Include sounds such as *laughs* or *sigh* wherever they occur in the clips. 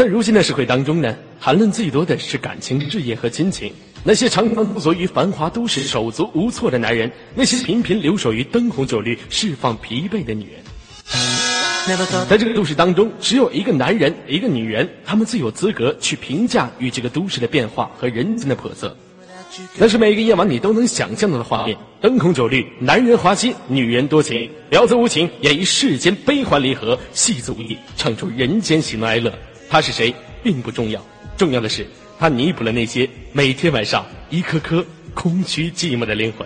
在如今的社会当中呢，谈论最多的是感情、事业和亲情。那些常常驻足于繁华都市、手足无措的男人，那些频频留守于灯红酒绿、释放疲惫的女人。在这个都市当中，只有一个男人，一个女人，他们最有资格去评价与这个都市的变化和人间的叵测。那是每个夜晚你都能想象到的画面：灯红酒绿，男人花心，女人多情，婊子无情，演绎世间悲欢离合，戏子无义，唱出人间喜怒哀乐。他是谁并不重要，重要的是他弥补了那些每天晚上一颗颗空虚寂寞的灵魂。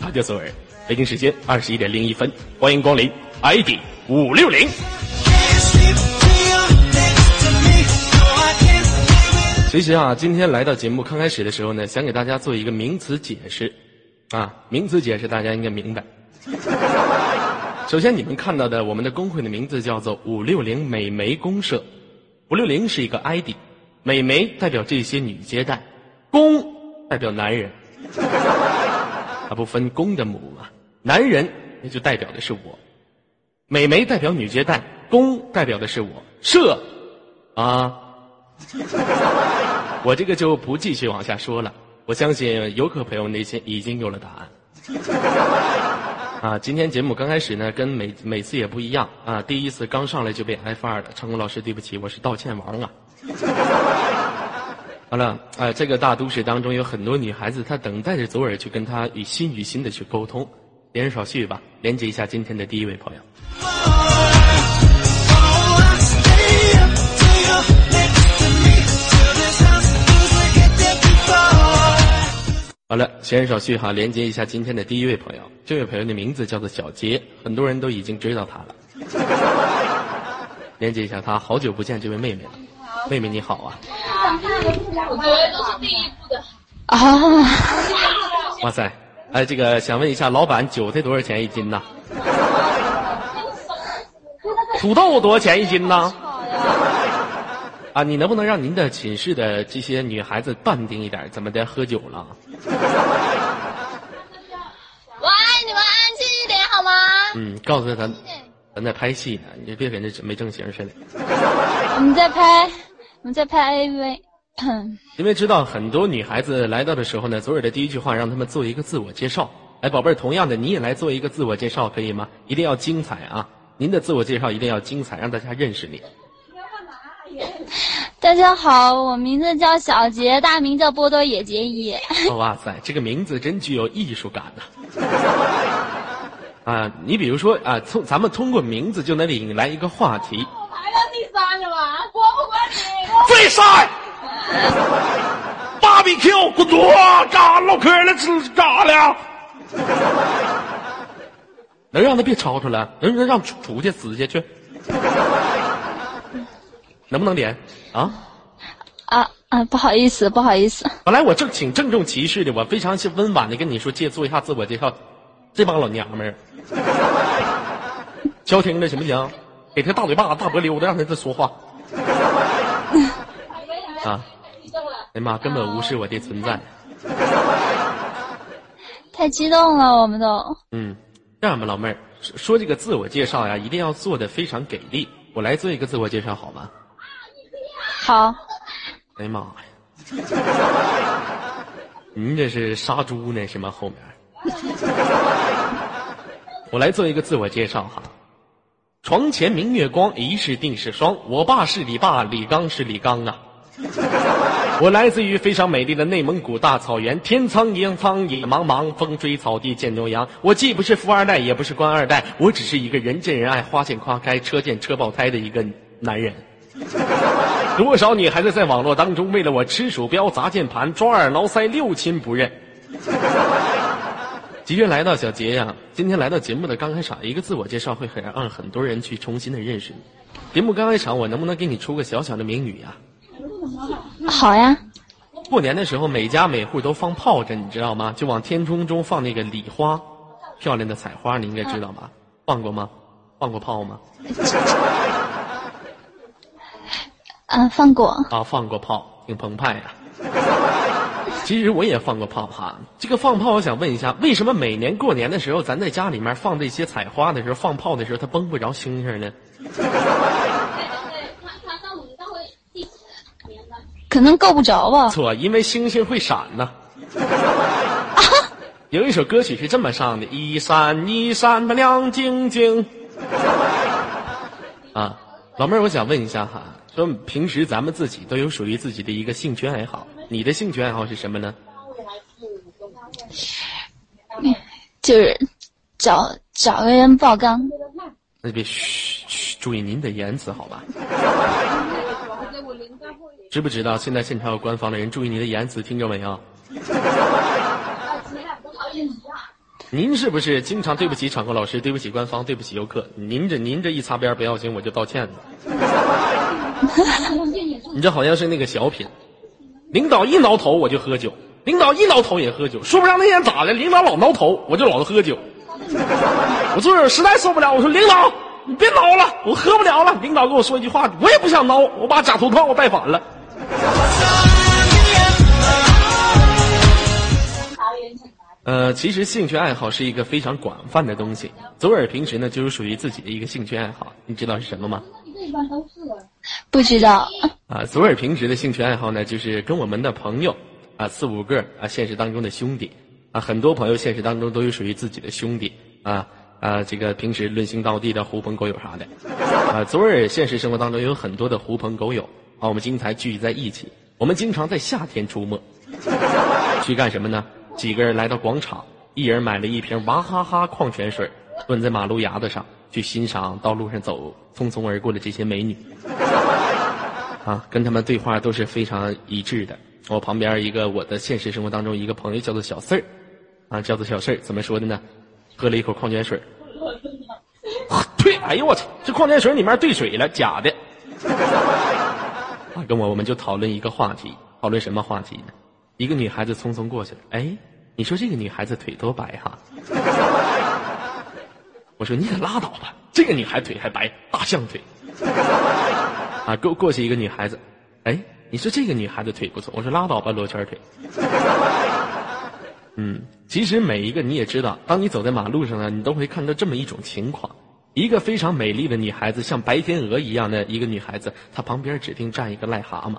他叫左耳。北京时间二十一点零一分，欢迎光临 ID 五六零。其实啊，今天来到节目刚开始的时候呢，想给大家做一个名词解释，啊，名词解释大家应该明白。首先，你们看到的我们的工会的名字叫做五六零美眉公社，五六零是一个 ID，美眉代表这些女接待，公代表男人，它不分公的母嘛，男人那就代表的是我，美眉代表女接待，公代表的是我，社，啊。*laughs* 我这个就不继续往下说了。我相信游客朋友内心已经有了答案。啊，今天节目刚开始呢，跟每每次也不一样啊。第一次刚上来就被挨发了，成功老师对不起，我是道歉王啊。*laughs* 好了，啊，这个大都市当中有很多女孩子，她等待着左耳去跟她与心与心的去沟通。言少叙吧，连接一下今天的第一位朋友。好了，闲言少叙哈，连接一下今天的第一位朋友。这位朋友的名字叫做小杰，很多人都已经知道他了。连接一下他，好久不见这位妹妹了。妹妹你好啊！我觉得都是第一步的啊！哇塞，哎，这个想问一下，老板，韭菜多少钱一斤呢？土豆多少钱一斤呢？啊，你能不能让您的寝室的这些女孩子淡定一点？怎么的，喝酒了？我爱，你们安静一点好吗？嗯，告诉他咱咱在拍戏呢，你就别跟这没正形似的。*laughs* 我们在拍，我们在拍 AV。*clears throat* 因为知道很多女孩子来到的时候呢，左耳的第一句话让他们做一个自我介绍。哎，宝贝儿，同样的你也来做一个自我介绍，可以吗？一定要精彩啊！您的自我介绍一定要精彩，让大家认识你。*laughs* 大家好，我名字叫小杰，大名叫波多野结衣。*laughs* 哇塞，这个名字真具有艺术感呐！*laughs* 啊，你比如说啊，从咱们通过名字就能引来一个话题。我排到第三了吧？过不管你？最帅！BBQ，滚多干唠嗑了，吃干了。能让他别吵吵了？能能让出去死去去？能不能连啊？啊啊！不好意思，不好意思。本来我正挺郑重其事的，我非常是温婉的跟你说，借做一下自我介绍。这帮老娘们儿，消停了行不行？给他大嘴巴、大脖溜的，让他再说话。*laughs* 啊！哎呀妈，根本无视我的存在。*laughs* 太激动了，我们都。嗯，这样吧，老妹儿，说这个自我介绍呀，一定要做的非常给力。我来做一个自我介绍，好吗？好，哎呀妈呀！您这是杀猪呢是吗？后面，我来做一个自我介绍哈。床前明月光，疑是定是霜。我爸是李爸，李刚是李刚啊。我来自于非常美丽的内蒙古大草原，天苍野苍野茫茫，风吹草低见牛羊。我既不是富二代，也不是官二代，我只是一个人见人爱、花见花开、车见车爆胎的一个男人。多少女孩子在网络当中为了我吃鼠标、砸键盘、抓耳挠腮、六亲不认。*laughs* 即便来到小杰呀，今天来到节目的刚开场，一个自我介绍会很让很多人去重新的认识你。节目刚开场，我能不能给你出个小小的名语呀？好呀。过年的时候，每家每户都放炮仗，你知道吗？就往天空中放那个礼花，漂亮的彩花，你应该知道吧？放过吗？放过炮吗？嗯，放过啊，放过炮，挺澎湃呀。其实我也放过炮哈。这个放炮，我想问一下，为什么每年过年的时候，咱在家里面放这些彩花的时候，放炮的时候，它崩不着星星呢？可能够不着吧。错，因为星星会闪呢。有一首歌曲是这么唱的：一闪一闪的亮晶晶。啊，老妹儿，我想问一下哈，说平时咱们自己都有属于自己的一个兴趣爱好，你的兴趣爱好是什么呢？就是找找个人爆缸。那别嘘嘘，注意您的言辞好吧？知不知道现在现场有官方的人？注意您的言辞，听着没有？您是不是经常对不起场控老师，对不起官方，对不起游客？您这您这一擦边不要紧，我就道歉了。*laughs* 你这好像是那个小品，领导一挠头我就喝酒，领导一挠头也喝酒，说不上那天咋的，领导老挠头，我就老喝酒。我昨儿实在受不了，我说领导你别挠了，我喝不了了。领导跟我说一句话，我也不想挠，我把假头套我戴反了。呃，其实兴趣爱好是一个非常广泛的东西。左耳平时呢，就是属于自己的一个兴趣爱好，你知道是什么吗？不知道。啊，左耳平时的兴趣爱好呢，就是跟我们的朋友啊，四五个啊，现实当中的兄弟啊，很多朋友现实当中都有属于自己的兄弟啊啊，这个平时论心道地的狐朋狗友啥的啊。左耳现实生活当中有很多的狐朋狗友啊，我们经常聚集在一起，我们经常在夏天出没，去干什么呢？几个人来到广场，一人买了一瓶娃哈哈矿泉水，蹲在马路牙子上去欣赏道路上走匆匆而过的这些美女。*laughs* 啊，跟他们对话都是非常一致的。我旁边一个我的现实生活当中一个朋友叫做小四儿，啊，叫做小四儿，怎么说的呢？喝了一口矿泉水，*laughs* 退！哎呦我操，这矿泉水里面兑水了，假的。*laughs* 啊，跟我我们就讨论一个话题，讨论什么话题呢？一个女孩子匆匆过去了，哎，你说这个女孩子腿多白哈？我说你可拉倒吧，这个女孩腿还白，大象腿。啊，过过去一个女孩子，哎，你说这个女孩子腿不错，我说拉倒吧，罗圈腿。嗯，其实每一个你也知道，当你走在马路上呢，你都会看到这么一种情况：一个非常美丽的女孩子，像白天鹅一样的一个女孩子，她旁边指定站一个癞蛤蟆。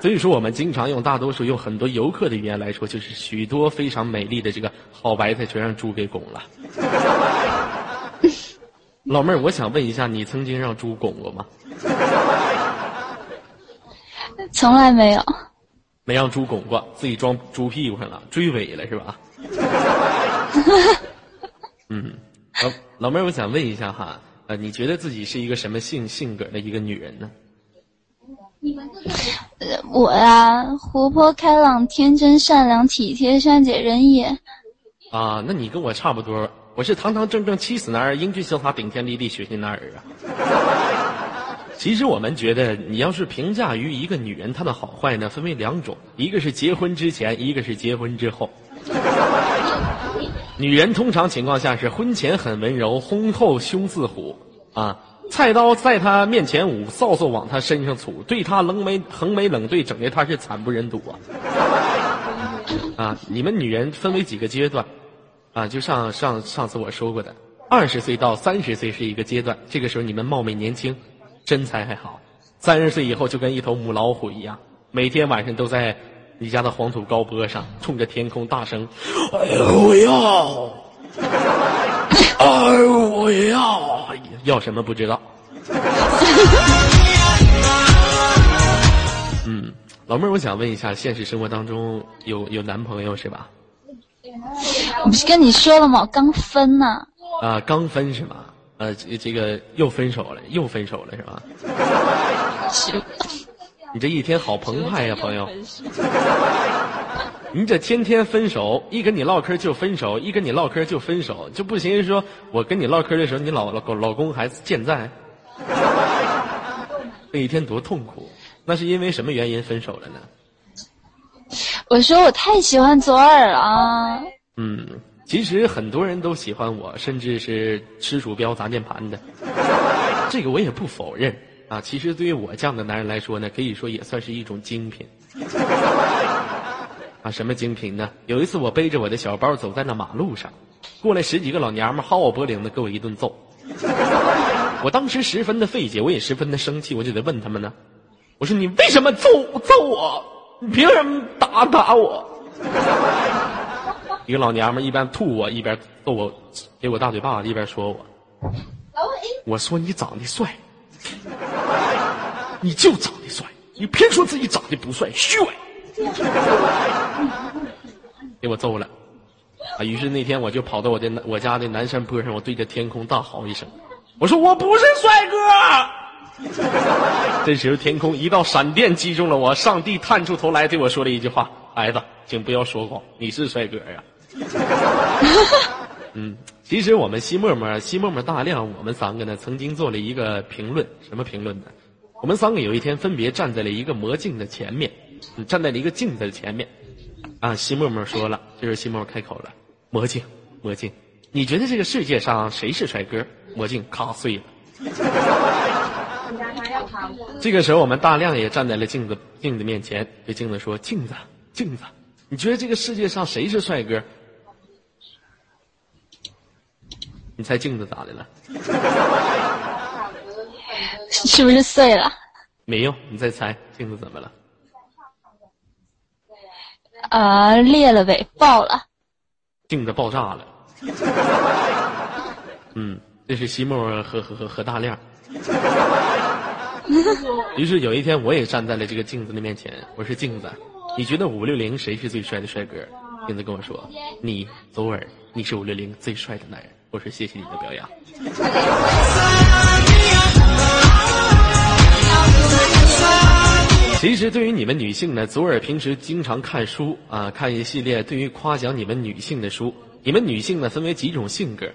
所以说，我们经常用大多数用很多游客的语言来说，就是许多非常美丽的这个好白菜全让猪给拱了。老妹儿，我想问一下，你曾经让猪拱过吗？从来没有。没让猪拱过，自己装猪屁股上了，追尾了是吧？*laughs* 嗯，老老妹儿，我想问一下哈，呃，你觉得自己是一个什么性性格的一个女人呢？我呀，活泼开朗、天真善良、体贴善解人意。啊，那你跟我差不多，我是堂堂正正七死男儿，英俊潇洒顶天立地血性男儿啊。*laughs* 其实我们觉得，你要是评价于一个女人她的好坏呢，分为两种，一个是结婚之前，一个是结婚之后。女人通常情况下是婚前很温柔，婚后凶似虎啊。菜刀在他面前舞，扫帚往他身上杵，对他冷眉横眉冷对，整的他是惨不忍睹啊！*laughs* 啊，你们女人分为几个阶段，啊，就上上上次我说过的，二十岁到三十岁是一个阶段，这个时候你们貌美年轻，身材还好；三十岁以后就跟一头母老虎一样，每天晚上都在你家的黄土高坡上，冲着天空大声：“哎呦我要！哎呦我要！要什么不知道。*laughs* ”嗯，老妹儿，我想问一下，现实生活当中有有男朋友是吧？我不是跟你说了吗？刚分呢。啊，刚分是吗？呃，这这个又分手了，又分手了是吧？是你这一天好澎湃呀，朋友！*laughs* 你这天天分手，一跟你唠嗑就分手，一跟你唠嗑就分手，就不行说我跟你唠嗑的时候，你老老老公还健在，*laughs* 那一天多痛苦。那是因为什么原因分手了呢？我说我太喜欢左耳了。嗯，其实很多人都喜欢我，甚至是吃鼠标砸键盘的，这个我也不否认啊。其实对于我这样的男人来说呢，可以说也算是一种精品。啊，什么精品呢？有一次我背着我的小包走在那马路上，过来十几个老娘们薅我脖领子给我一顿揍。我当时十分的费解，我也十分的生气，我就得问他们呢：我说你为什么揍揍我？你凭什么打打我？*laughs* 一个老娘们一边吐我一边揍我，给我大嘴巴子，一边说我。我说你长得帅，*laughs* 你就长得帅，你偏说自己长得不帅，虚伪。*laughs* 给我揍了，啊！于是那天我就跑到我的我家的南山坡上，我对着天空大吼一声：“我说我不是帅哥。*laughs* ”这时候天空一道闪电击中了我，上帝探出头来对我说了一句话：“孩子，请不要说谎，你是帅哥呀。*laughs* ”嗯，其实我们西沫沫、西沫沫、大亮，我们三个呢，曾经做了一个评论，什么评论呢？我们三个有一天分别站在了一个魔镜的前面，站在了一个镜子的前面。啊，西沫沫说了，这时候西沫沫开口了：“魔镜，魔镜，你觉得这个世界上谁是帅哥？”魔镜咔碎了。这个时候，我们大亮也站在了镜子镜子面前，对镜子说：“镜子，镜子，你觉得这个世界上谁是帅哥？”你猜镜子咋的了？是不是碎了？没有，你再猜镜子怎么了？啊，裂了呗，爆了。镜子爆炸了。*laughs* 嗯，这是西莫和和和和大亮。*laughs* 于是有一天，我也站在了这个镜子的面前。我说：“镜子，你觉得五六零谁是最帅的帅哥？”镜子跟我说：“你，左耳，你是五六零最帅的男人。”我说：“谢谢你的表扬。” *laughs* 其实，对于你们女性呢，左耳平时经常看书啊，看一系列对于夸奖你们女性的书。你们女性呢，分为几种性格，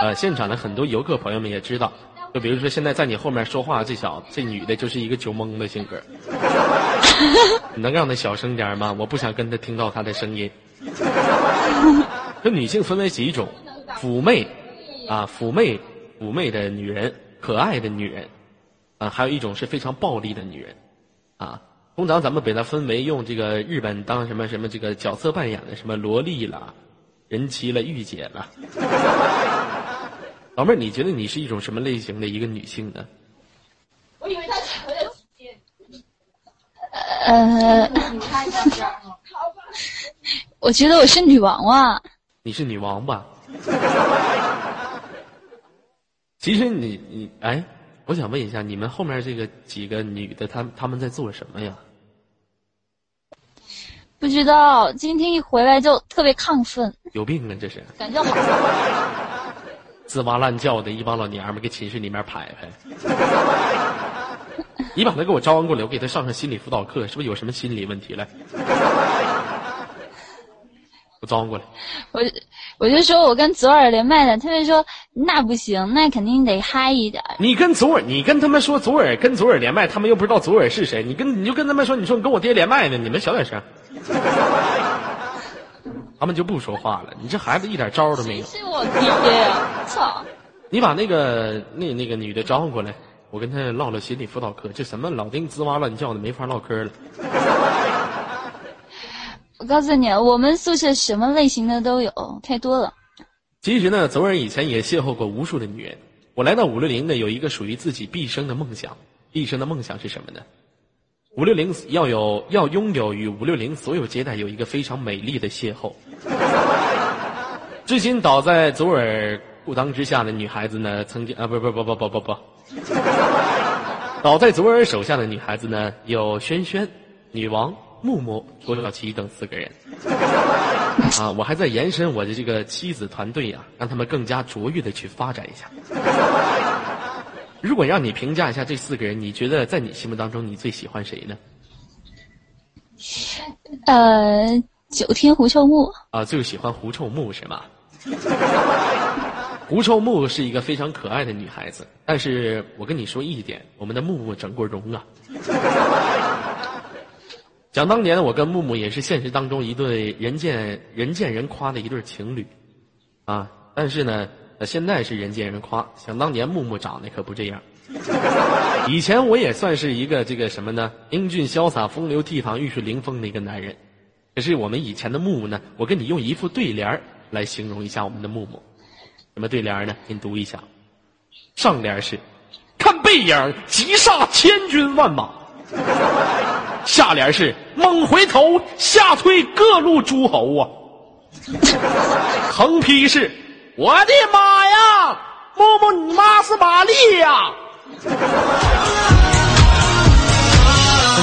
呃，现场的很多游客朋友们也知道。就比如说，现在在你后面说话这小这女的，就是一个酒蒙的性格。你 *laughs* 能让她小声点吗？我不想跟她听到她的声音。*laughs* 这女性分为几种：妩媚，啊，妩媚，妩媚的女人，可爱的女人，啊，还有一种是非常暴力的女人。啊，通常咱们把它分为用这个日本当什么什么这个角色扮演的什么萝莉啦、人妻了、御姐了。老妹儿，你觉得你是一种什么类型的一个女性呢？我以为他是的呃，*laughs* 我觉得我是女王啊。你是女王吧？*laughs* 其实你你哎。我想问一下，你们后面这个几个女的，她她们在做什么呀？不知道，今天一回来就特别亢奋。有病啊，这是！感觉好。吱 *laughs* 哇乱叫的一帮老娘们，给寝室里面排排。你把她给我招过来，我给她上上心理辅导课，是不是有什么心理问题了？我招呼过来。我。我就说我跟左耳连麦的，他们说那不行，那肯定得嗨一点。你跟左耳，你跟他们说左耳跟左耳连麦，他们又不知道左耳是谁。你跟你就跟他们说，你说你跟我爹连麦呢，你们小点声。*laughs* 他们就不说话了。你这孩子一点招都没有。是我爹呀！操！你把那个那那个女的招呼过来，我跟她唠唠心理辅导课。这什么老丁吱哇乱叫的，没法唠嗑了。我告诉你，我们宿舍什么类型的都有，太多了。其实呢，左耳以前也邂逅过无数的女人。我来到五六零呢，有一个属于自己毕生的梦想。毕生的梦想是什么呢？五六零要有要拥有与五六零所有接待有一个非常美丽的邂逅。至今倒在左耳裤裆之下的女孩子呢，曾经啊，不不不不不不不，倒在左耳手下的女孩子呢，有轩轩、女王。木木、郭小琪等四个人，*laughs* 啊，我还在延伸我的这个妻子团队呀，让他们更加卓越的去发展一下。如果让你评价一下这四个人，你觉得在你心目当中，你最喜欢谁呢？呃，九天狐臭木。啊，最喜欢狐臭木是吗？*laughs* 狐臭木是一个非常可爱的女孩子，但是我跟你说一点，我们的木木整过容啊。想当年，我跟木木也是现实当中一对人见人见人夸的一对情侣，啊！但是呢，现在是人见人夸。想当年，木木长得可不这样。*laughs* 以前我也算是一个这个什么呢？英俊潇洒、风流倜傥、玉树临风的一个男人。可是我们以前的木木呢？我跟你用一副对联来形容一下我们的木木。什么对联呢？给你读一下。上联是：看背影，急煞千军万马。下联是猛回头，吓退各路诸侯啊。横批是我的妈呀，摸摸你妈是玛丽呀。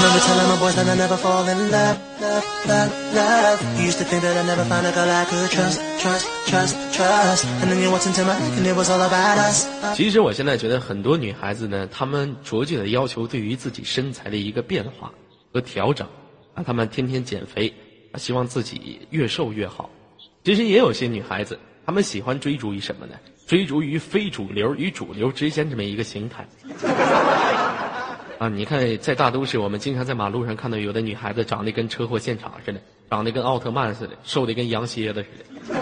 Remember telling my boys that I never fall in love, love, love, love. You used to think that I never find a girl I could trust, trust, trust, trust. And then you walked into my life and it was all about us. 其实我现在觉得很多女孩子呢，她们着急的要求对于自己身材的一个变化和调整，啊，她们天天减肥，啊，希望自己越瘦越好。其实也有些女孩子，她们喜欢追逐于什么呢？追逐于非主流与主流之间这么一个形态。啊，你看，在大都市，我们经常在马路上看到有的女孩子长得跟车祸现场似的，长得跟奥特曼似的，瘦的跟羊蝎子似的，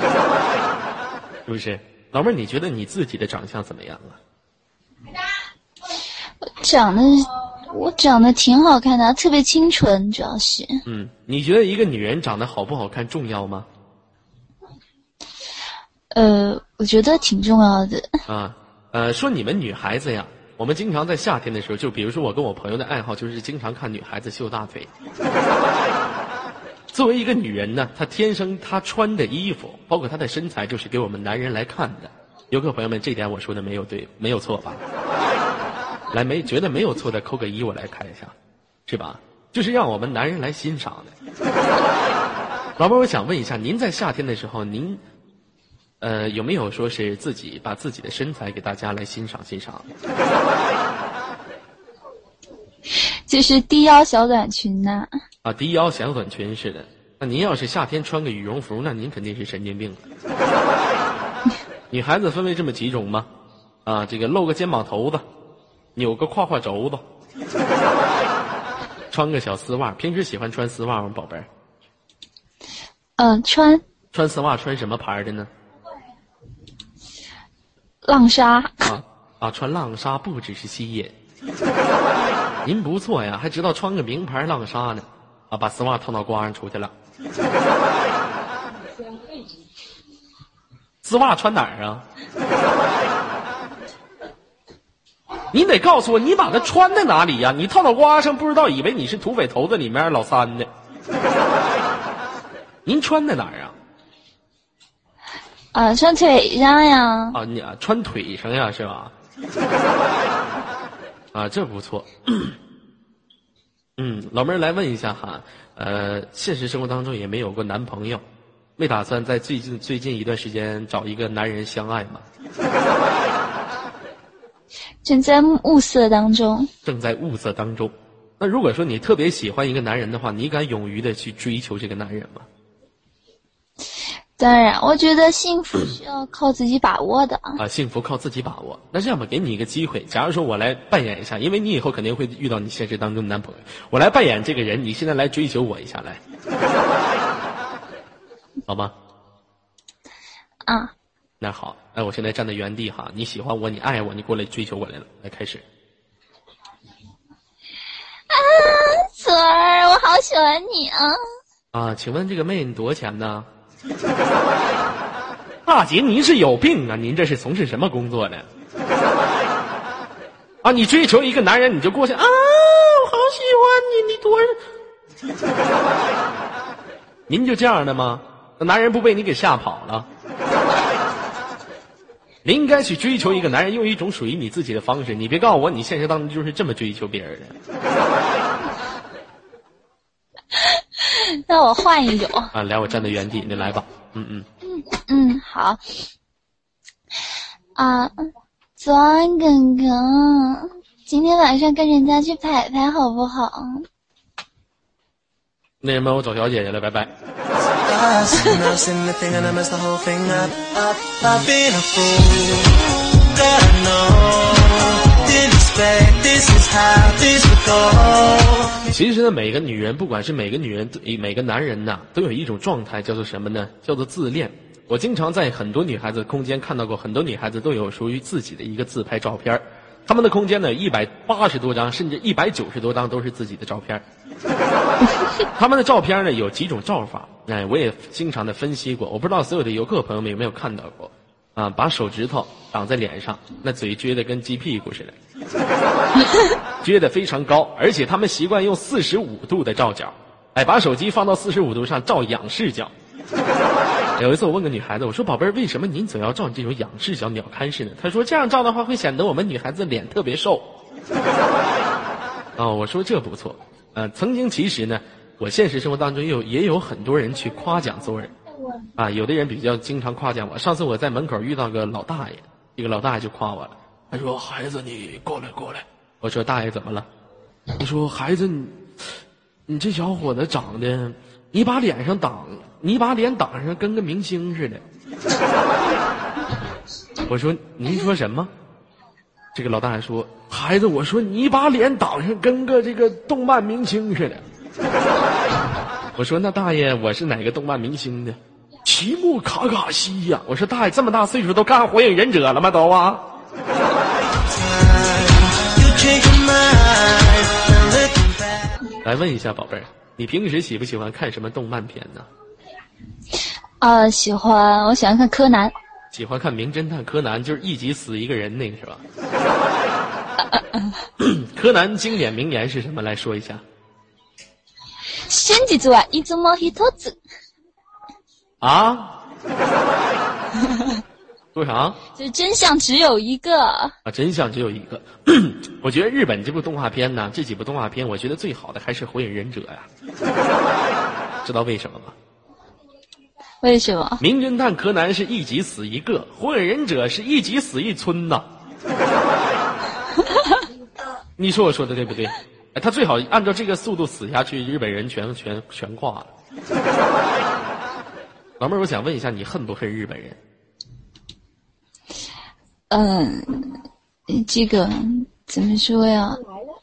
是不是？老妹儿，你觉得你自己的长相怎么样啊？长得我长得挺好看的，特别清纯，主要是。嗯，你觉得一个女人长得好不好看重要吗？呃，我觉得挺重要的。啊，呃，说你们女孩子呀，我们经常在夏天的时候，就比如说我跟我朋友的爱好就是经常看女孩子秀大腿。*laughs* 作为一个女人呢，她天生她穿的衣服，包括她的身材，就是给我们男人来看的。游客朋友们，这点我说的没有对，没有错吧？来，没觉得没有错的扣个一，我来看一下，是吧？就是让我们男人来欣赏的。老妹儿，我想问一下，您在夏天的时候，您呃有没有说是自己把自己的身材给大家来欣赏欣赏？*laughs* 就是低腰小短裙呐、啊，低腰小短裙似的。那您要是夏天穿个羽绒服，那您肯定是神经病了。*laughs* 女孩子分为这么几种吗？啊，这个露个肩膀头子，扭个胯胯轴子，*laughs* 穿个小丝袜。平时喜欢穿丝袜吗，宝贝儿？嗯、穿穿丝袜穿什么牌儿的呢？浪莎，啊啊，穿浪莎不只是吸引。您不错呀，还知道穿个名牌浪莎呢。啊，把丝袜套脑瓜上出去了。丝袜穿哪儿啊？你得告诉我，你把它穿在哪里呀？你套脑瓜上，不知道以为你是土匪头子里面老三呢。您穿在哪儿啊？啊，穿腿上呀。啊，你啊，穿腿上呀，是吧？*laughs* 啊，这不错。嗯，老妹儿来问一下哈，呃，现实生活当中也没有过男朋友，没打算在最近最近一段时间找一个男人相爱吗？*laughs* 正在物色当中。正在物色当中。那如果说你特别喜欢一个男人的话，你敢勇于的去追求这个男人吗？当然，我觉得幸福需要靠自己把握的。啊，幸福靠自己把握。那这样吧，给你一个机会，假如说我来扮演一下，因为你以后肯定会遇到你现实当中的男朋友，我来扮演这个人，你现在来追求我一下来，好吗？啊，那好，那我现在站在原地哈，你喜欢我，你爱我，你过来追求我来了，来开始。啊左儿，我好喜欢你啊！啊，请问这个妹你多少钱呢？*laughs* 大姐，您是有病啊！您这是从事什么工作的？啊，你追求一个男人，你就过去啊，我好喜欢你，你多？您就这样的吗？那男人不被你给吓跑了？您应该去追求一个男人，用一种属于你自己的方式。你别告诉我，你现实当中就是这么追求别人的 *laughs* 那我换一种。啊！来，我站在原地，你来吧。嗯嗯。嗯，好。啊，左安哥哥，今天晚上跟人家去排排好不好？那什么，我找小姐姐了，拜拜。*laughs* 其实呢，每个女人，不管是每个女人对，每个男人呐，都有一种状态，叫做什么呢？叫做自恋。我经常在很多女孩子空间看到过，很多女孩子都有属于自己的一个自拍照片她们的空间呢，一百八十多张，甚至一百九十多张都是自己的照片儿 *laughs* 他们的照片呢有几种照法，哎，我也经常的分析过。我不知道所有的游客朋友们有没有看到过，啊，把手指头挡在脸上，那嘴撅得跟鸡屁股似的，*laughs* 撅得非常高，而且他们习惯用四十五度的照角，哎，把手机放到四十五度上照仰视角。有一次我问个女孩子，我说：“宝贝儿，为什么您总要照这种仰视角、鸟瞰式呢？”她说：“这样照的话会显得我们女孩子脸特别瘦。”哦，我说这不错。呃，曾经其实呢，我现实生活当中有也有很多人去夸奖作人，啊，有的人比较经常夸奖我。上次我在门口遇到个老大爷，一个老大爷就夸我了，他说：“孩子，你过来过来。”我说：“大爷怎么了？”他说：“孩子，你你这小伙子长得，你把脸上挡，你把脸挡上跟个明星似的。”我说：“您说什么？”这个老大爷说：“孩子，我说你把脸挡上，跟个这个动漫明星似的。*laughs* ”我说：“那大爷，我是哪个动漫明星的？奇木卡卡西呀！”我说：“大爷这么大岁数都干火影忍者了吗？都啊 *laughs* You change your mind. Now looking back. 来问一下宝贝儿，你平时喜不喜欢看什么动漫片呢？啊，喜欢，我喜欢看柯南。喜欢看《名侦探柯南》，就是一集死一个人那个是吧？*laughs* 柯南经典名言是什么？来说一下。真実はいつも一つ。 啊？*laughs* 说啥？就是真相只有一个。啊，真相只有一个。*clears throat* 我觉得日本这部动画片呢，这几部动画片，我觉得最好的还是《火影忍者》呀。*laughs* 知道为什么吗？为什么？名侦探柯南是一集死一个，火影忍者是一集死一村呐。*laughs* 你说我说的对不对？哎，他最好按照这个速度死下去，日本人全全全挂了。老妹儿，我想问一下，你恨不恨日本人？嗯，这个怎么说呀？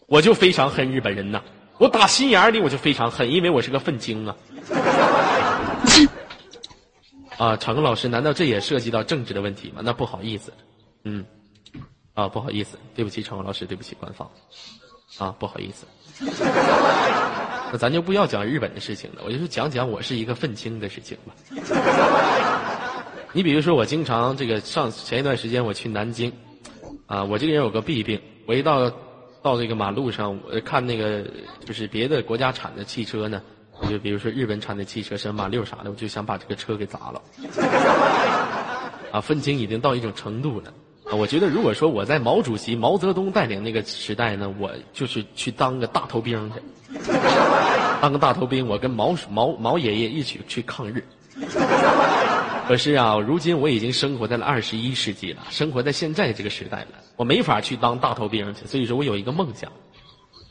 我就非常恨日本人呐！我打心眼里我就非常恨，因为我是个愤青啊。*laughs* 啊，长庚老师，难道这也涉及到政治的问题吗？那不好意思，嗯，啊，不好意思，对不起，长庚老师，对不起，官方，啊，不好意思。那咱就不要讲日本的事情了，我就是讲讲我是一个愤青的事情吧。*laughs* 你比如说，我经常这个上前一段时间我去南京，啊，我这个人有个弊病，我一到到这个马路上，我看那个就是别的国家产的汽车呢。我就比如说日本产的汽车，什么马六啥的，我就想把这个车给砸了。*laughs* 啊，愤青已经到一种程度了。我觉得如果说我在毛主席、毛泽东带领那个时代呢，我就是去当个大头兵去，当个大头兵，我跟毛毛毛爷爷一起去抗日。可是啊，如今我已经生活在了二十一世纪了，生活在现在这个时代了，我没法去当大头兵去。所以说我有一个梦想。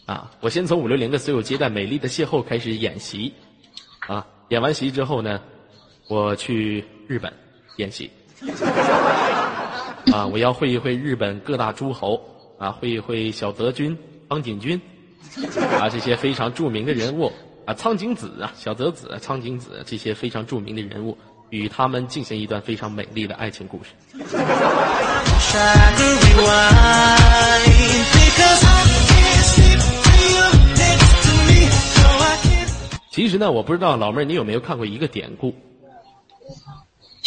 啊，我先从五六零的所有接待美丽的邂逅开始演习，啊，演完习之后呢，我去日本演习，啊，我要会一会日本各大诸侯，啊，会一会小泽君、苍井君，啊，这些非常著名的人物，啊，苍井子啊，小泽子、苍井子这些非常著名的人物，与他们进行一段非常美丽的爱情故事。其实呢，我不知道老妹儿你有没有看过一个典故？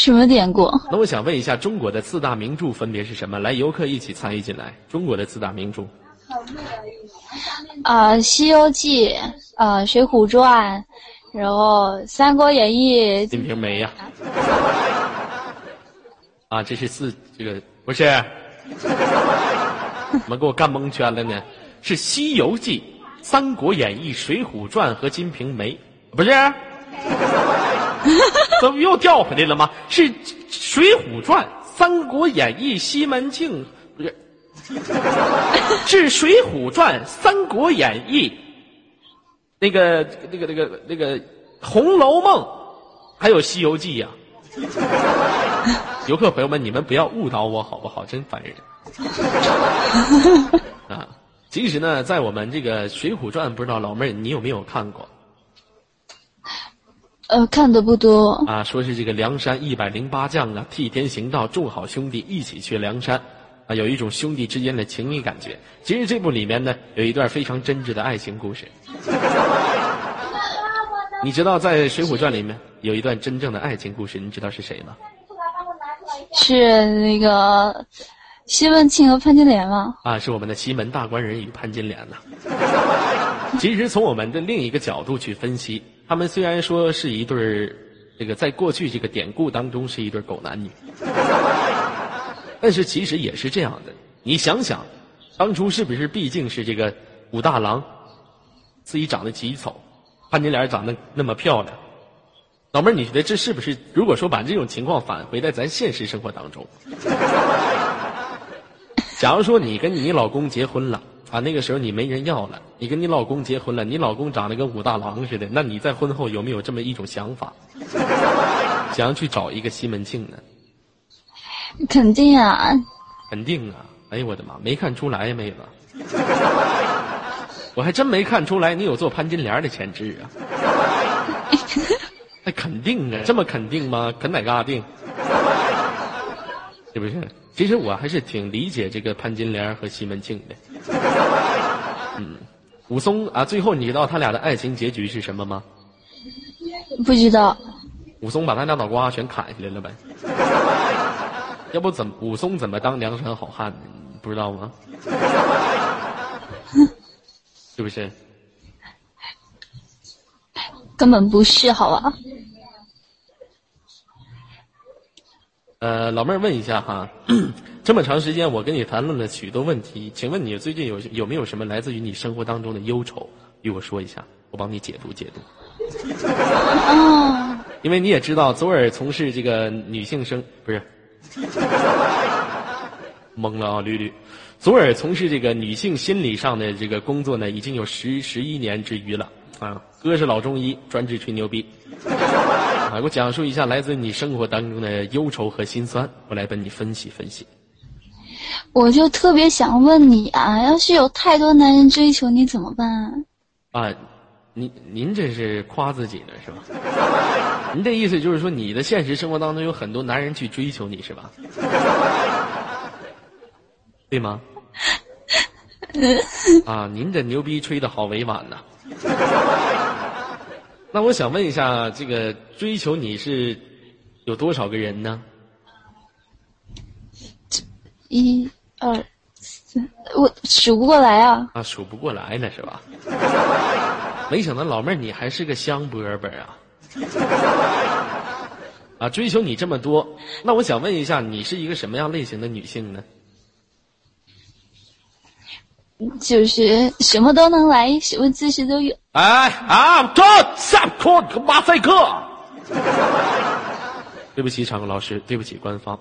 什么典故？那我想问一下，中国的四大名著分别是什么？来，游客一起参与进来。中国的四大名著，啊，《西游记》啊，《水浒传》，然后《三国演义》《金瓶梅》呀。啊，这是四这个不是？*laughs* 怎么给我干蒙圈了呢？是《西游记》《三国演义》《水浒传》和《金瓶梅》，不是？*laughs* 怎么又掉回来了吗？是《水浒传》《三国演义》西门庆，不是？*laughs* 是《水浒传》《三国演义》那个那个那个那个《红楼梦》，还有《西游记》呀。游客朋友们，你们不要误导我好不好？真烦人。*laughs* 啊，其实呢，在我们这个《水浒传》，不知道老妹儿你有没有看过呃，看的不多。啊？说是这个梁山一百零八将啊，替天行道，众好兄弟一起去梁山，啊，有一种兄弟之间的情谊感觉。其实这部里面呢，有一段非常真挚的爱情故事。你知道在《水浒传》里面有一段真正的爱情故事，你知道是谁吗？是那个西门庆和潘金莲吗？啊，是我们的西门大官人与潘金莲呐。其实从我们的另一个角度去分析，他们虽然说是一对儿，这个在过去这个典故当中是一对狗男女，但是其实也是这样的。你想想，当初是不是毕竟是这个武大郎自己长得极丑，潘金莲长得那么漂亮？老妹儿，你觉得这是不是？如果说把这种情况返回在咱现实生活当中，*laughs* 假如说你跟你老公结婚了啊，那个时候你没人要了，你跟你老公结婚了，你老公长得跟武大郎似的，那你在婚后有没有这么一种想法，想要去找一个西门庆呢？肯定啊，肯定啊！哎呦我的妈，没看出来呀，妹子，我还真没看出来你有做潘金莲的潜质啊！那肯定啊，这么肯定吗？肯哪嘎定？是不是？其实我还是挺理解这个潘金莲和西门庆的。嗯，武松啊，最后你知道他俩的爱情结局是什么吗？不知道。武松把他俩脑瓜全砍下来了呗。要不怎么武松怎么当梁山好汉呢？你不知道吗？*laughs* 是不是？根本不是，好吧？呃，老妹儿问一下哈，*clears throat* 这么长时间我跟你谈论了许多问题，请问你最近有有没有什么来自于你生活当中的忧愁与我说一下，我帮你解读解读。哦，因为你也知道，左耳从事这个女性生不是，懵了啊，绿绿，左耳从事这个女性心理上的这个工作呢，已经有十十一年之余了啊。哥是老中医，专治吹牛逼。啊，给我讲述一下来自你生活当中的忧愁和心酸，我来帮你分析分析。我就特别想问你啊，要是有太多男人追求你怎么办？啊，您您这是夸自己呢是吧？*laughs* 您这意思就是说，你的现实生活当中有很多男人去追求你是吧？对吗？*laughs* 啊，您这牛逼吹的好委婉呐。那我想问一下，这个追求你是有多少个人呢？一、二、三，我数不过来啊！啊，数不过来呢，是吧？没想到老妹儿你还是个香饽饽啊！啊，追求你这么多，那我想问一下，你是一个什么样类型的女性呢？就是什么都能来，什么姿势都有。哎啊，这下课个马赛克。*laughs* 对不起，场控老师，对不起，官方。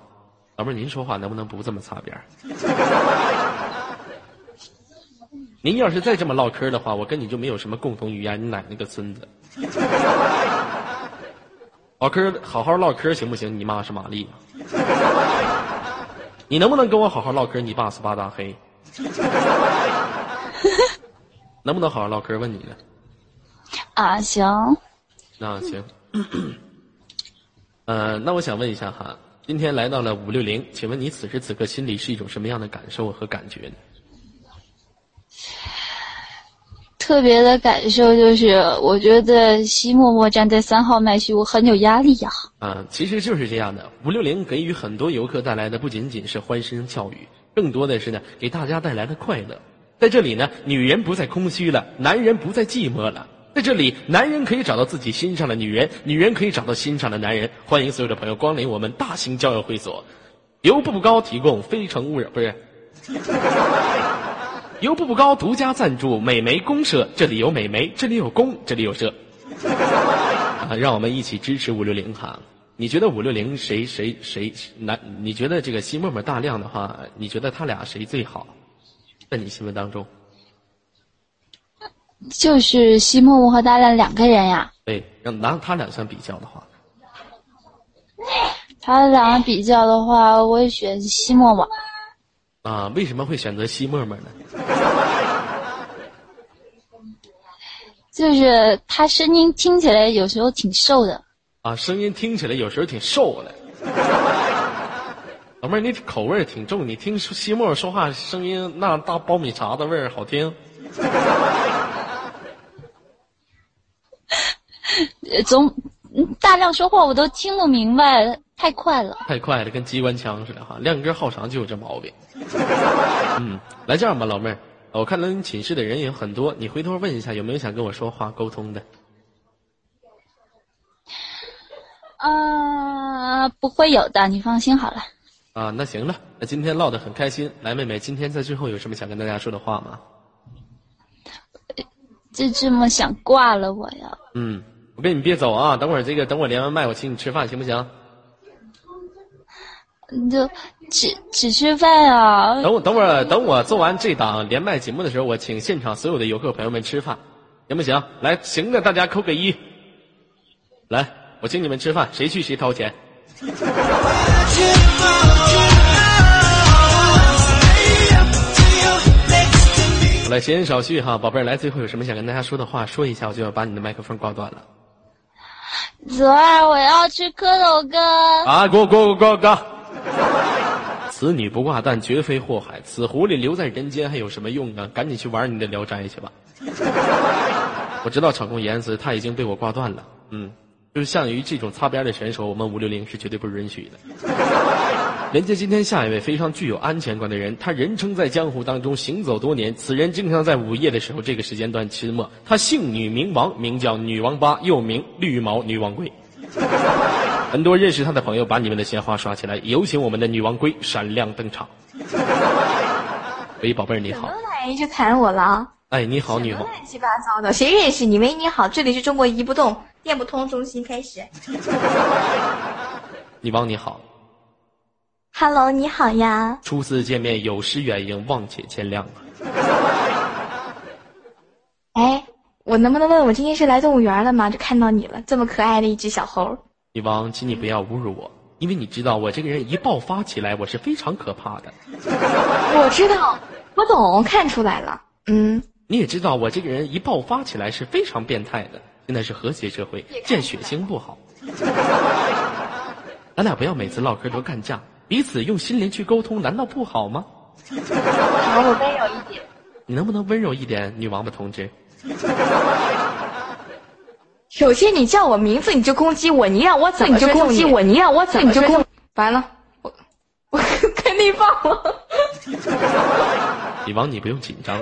老妹儿，您说话能不能不这么擦边？*laughs* 您要是再这么唠嗑的话，我跟你就没有什么共同语言。你奶奶个孙子！*laughs* 唠嗑好好唠嗑行不行？你妈是玛丽。你能不能跟我好好唠嗑？你爸是八大黑。*laughs* 能不能好好唠嗑？问你呢。啊，行。那行。呃，那我想问一下哈，今天来到了五六零，请问你此时此刻心里是一种什么样的感受和感觉呢？特别的感受就是，我觉得西默默站在三号麦序，我很有压力呀。啊，其实就是这样的。五六零给予很多游客带来的不仅仅是欢声笑语，更多的是呢，给大家带来的快乐。在这里呢，女人不再空虚了，男人不再寂寞了。在这里，男人可以找到自己心上的女人，女人可以找到心上的男人。欢迎所有的朋友光临我们大型交友会所，由步步高提供非诚勿扰，不是。*laughs* 由步步高独家赞助美眉公社，这里有美眉，这里有公，这里有社。啊，让我们一起支持五六零哈！你觉得五六零谁谁谁男？你觉得这个西沫沫大亮的话，你觉得他俩谁最好？在你心目当中？就是西沫沫和大亮两个人呀。对，让拿他俩相比较的话，他俩比较的话，我也选西沫沫。啊，为什么会选择西沫沫呢？就是他声音听起来有时候挺瘦的。啊，声音听起来有时候挺瘦的。老妹儿，你口味挺重，你听西莫说话声音那大苞米碴子味儿好听。总嗯大量说话我都听不明白，太快了。太快了，跟机关枪似的哈，亮哥好长就有这毛病。嗯，来这样吧，老妹儿，我看到你寝室的人也很多，你回头问一下有没有想跟我说话沟通的。啊、不会有的，你放心好了。啊，那行了，那今天唠得很开心。来，妹妹，今天在最后有什么想跟大家说的话吗？就这么想挂了我呀？嗯，我跟你别走啊，等会儿这个等我连完麦，我请你吃饭，行不行？就只只吃饭啊？等我等会儿等我做完这档连麦节目的时候，我请现场所有的游客朋友们吃饭，行不行？来，行的大家扣个一。来，我请你们吃饭，谁去谁掏钱。好了，闲言少叙哈，宝贝儿，来，最后有什么想跟大家说的话，说一下，我就要把你的麦克风挂断了。泽儿，我要去蝌蚪哥。啊，给我给我给我给我！*laughs* 此女不挂蛋，绝非祸害。此狐狸留在人间还有什么用啊？赶紧去玩你的聊斋去吧。*laughs* 我知道场控言辞，他已经被我挂断了。嗯，就是像于这种擦边的选手，我们五六零是绝对不允许的。*laughs* 人家今天下一位非常具有安全感的人，他人称在江湖当中行走多年，此人经常在午夜的时候这个时间段吃墨。他姓女名王，名叫女王八，又名绿毛女王龟。*laughs* 很多认识他的朋友把你们的鲜花刷起来，有请我们的女王龟闪亮登场。*laughs* 喂，宝贝儿你好，来就谈我了，哎，你好，女王，乱七八糟的，谁认识你？喂，你好，这里是中国移不动电不通中心，开始。*laughs* 女王你好，Hello，你好呀。初次见面有失远迎，望且见谅。哎，我能不能问我今天是来动物园了吗？就看到你了，这么可爱的一只小猴。女王，请你不要侮辱我，因为你知道我这个人一爆发起来，我是非常可怕的。我知道，我懂，看出来了。嗯，你也知道我这个人一爆发起来是非常变态的。现在是和谐社会，见血腥不好。咱俩不要每次唠嗑都干架，彼此用心灵去沟通，难道不好吗？好，*laughs* 我温柔一点。你能不能温柔一点，女王八同志？*laughs* 首先，你叫我名字你就攻击我，你让我怎么就攻击我？你让我怎么就攻？完了，我 *laughs* 我肯定放了。女王，你不用紧张。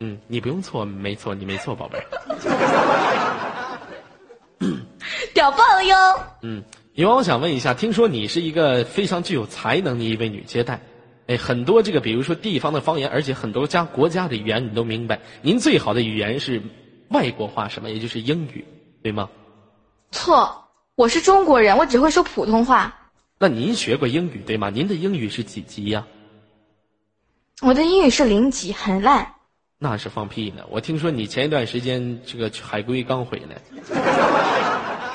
嗯，你不用错，没错，你没错，宝贝儿。*laughs* 屌爆了哟！嗯，女王，我想问一下，听说你是一个非常具有才能的一位女接待，哎，很多这个比如说地方的方言，而且很多家国家的语言你都明白。您最好的语言是外国话，什么？也就是英语，对吗？错，我是中国人，我只会说普通话。那您学过英语对吗？您的英语是几级呀、我的英语是零级，很烂。那是放屁呢！我听说你前一段时间这个海归刚回来，*laughs*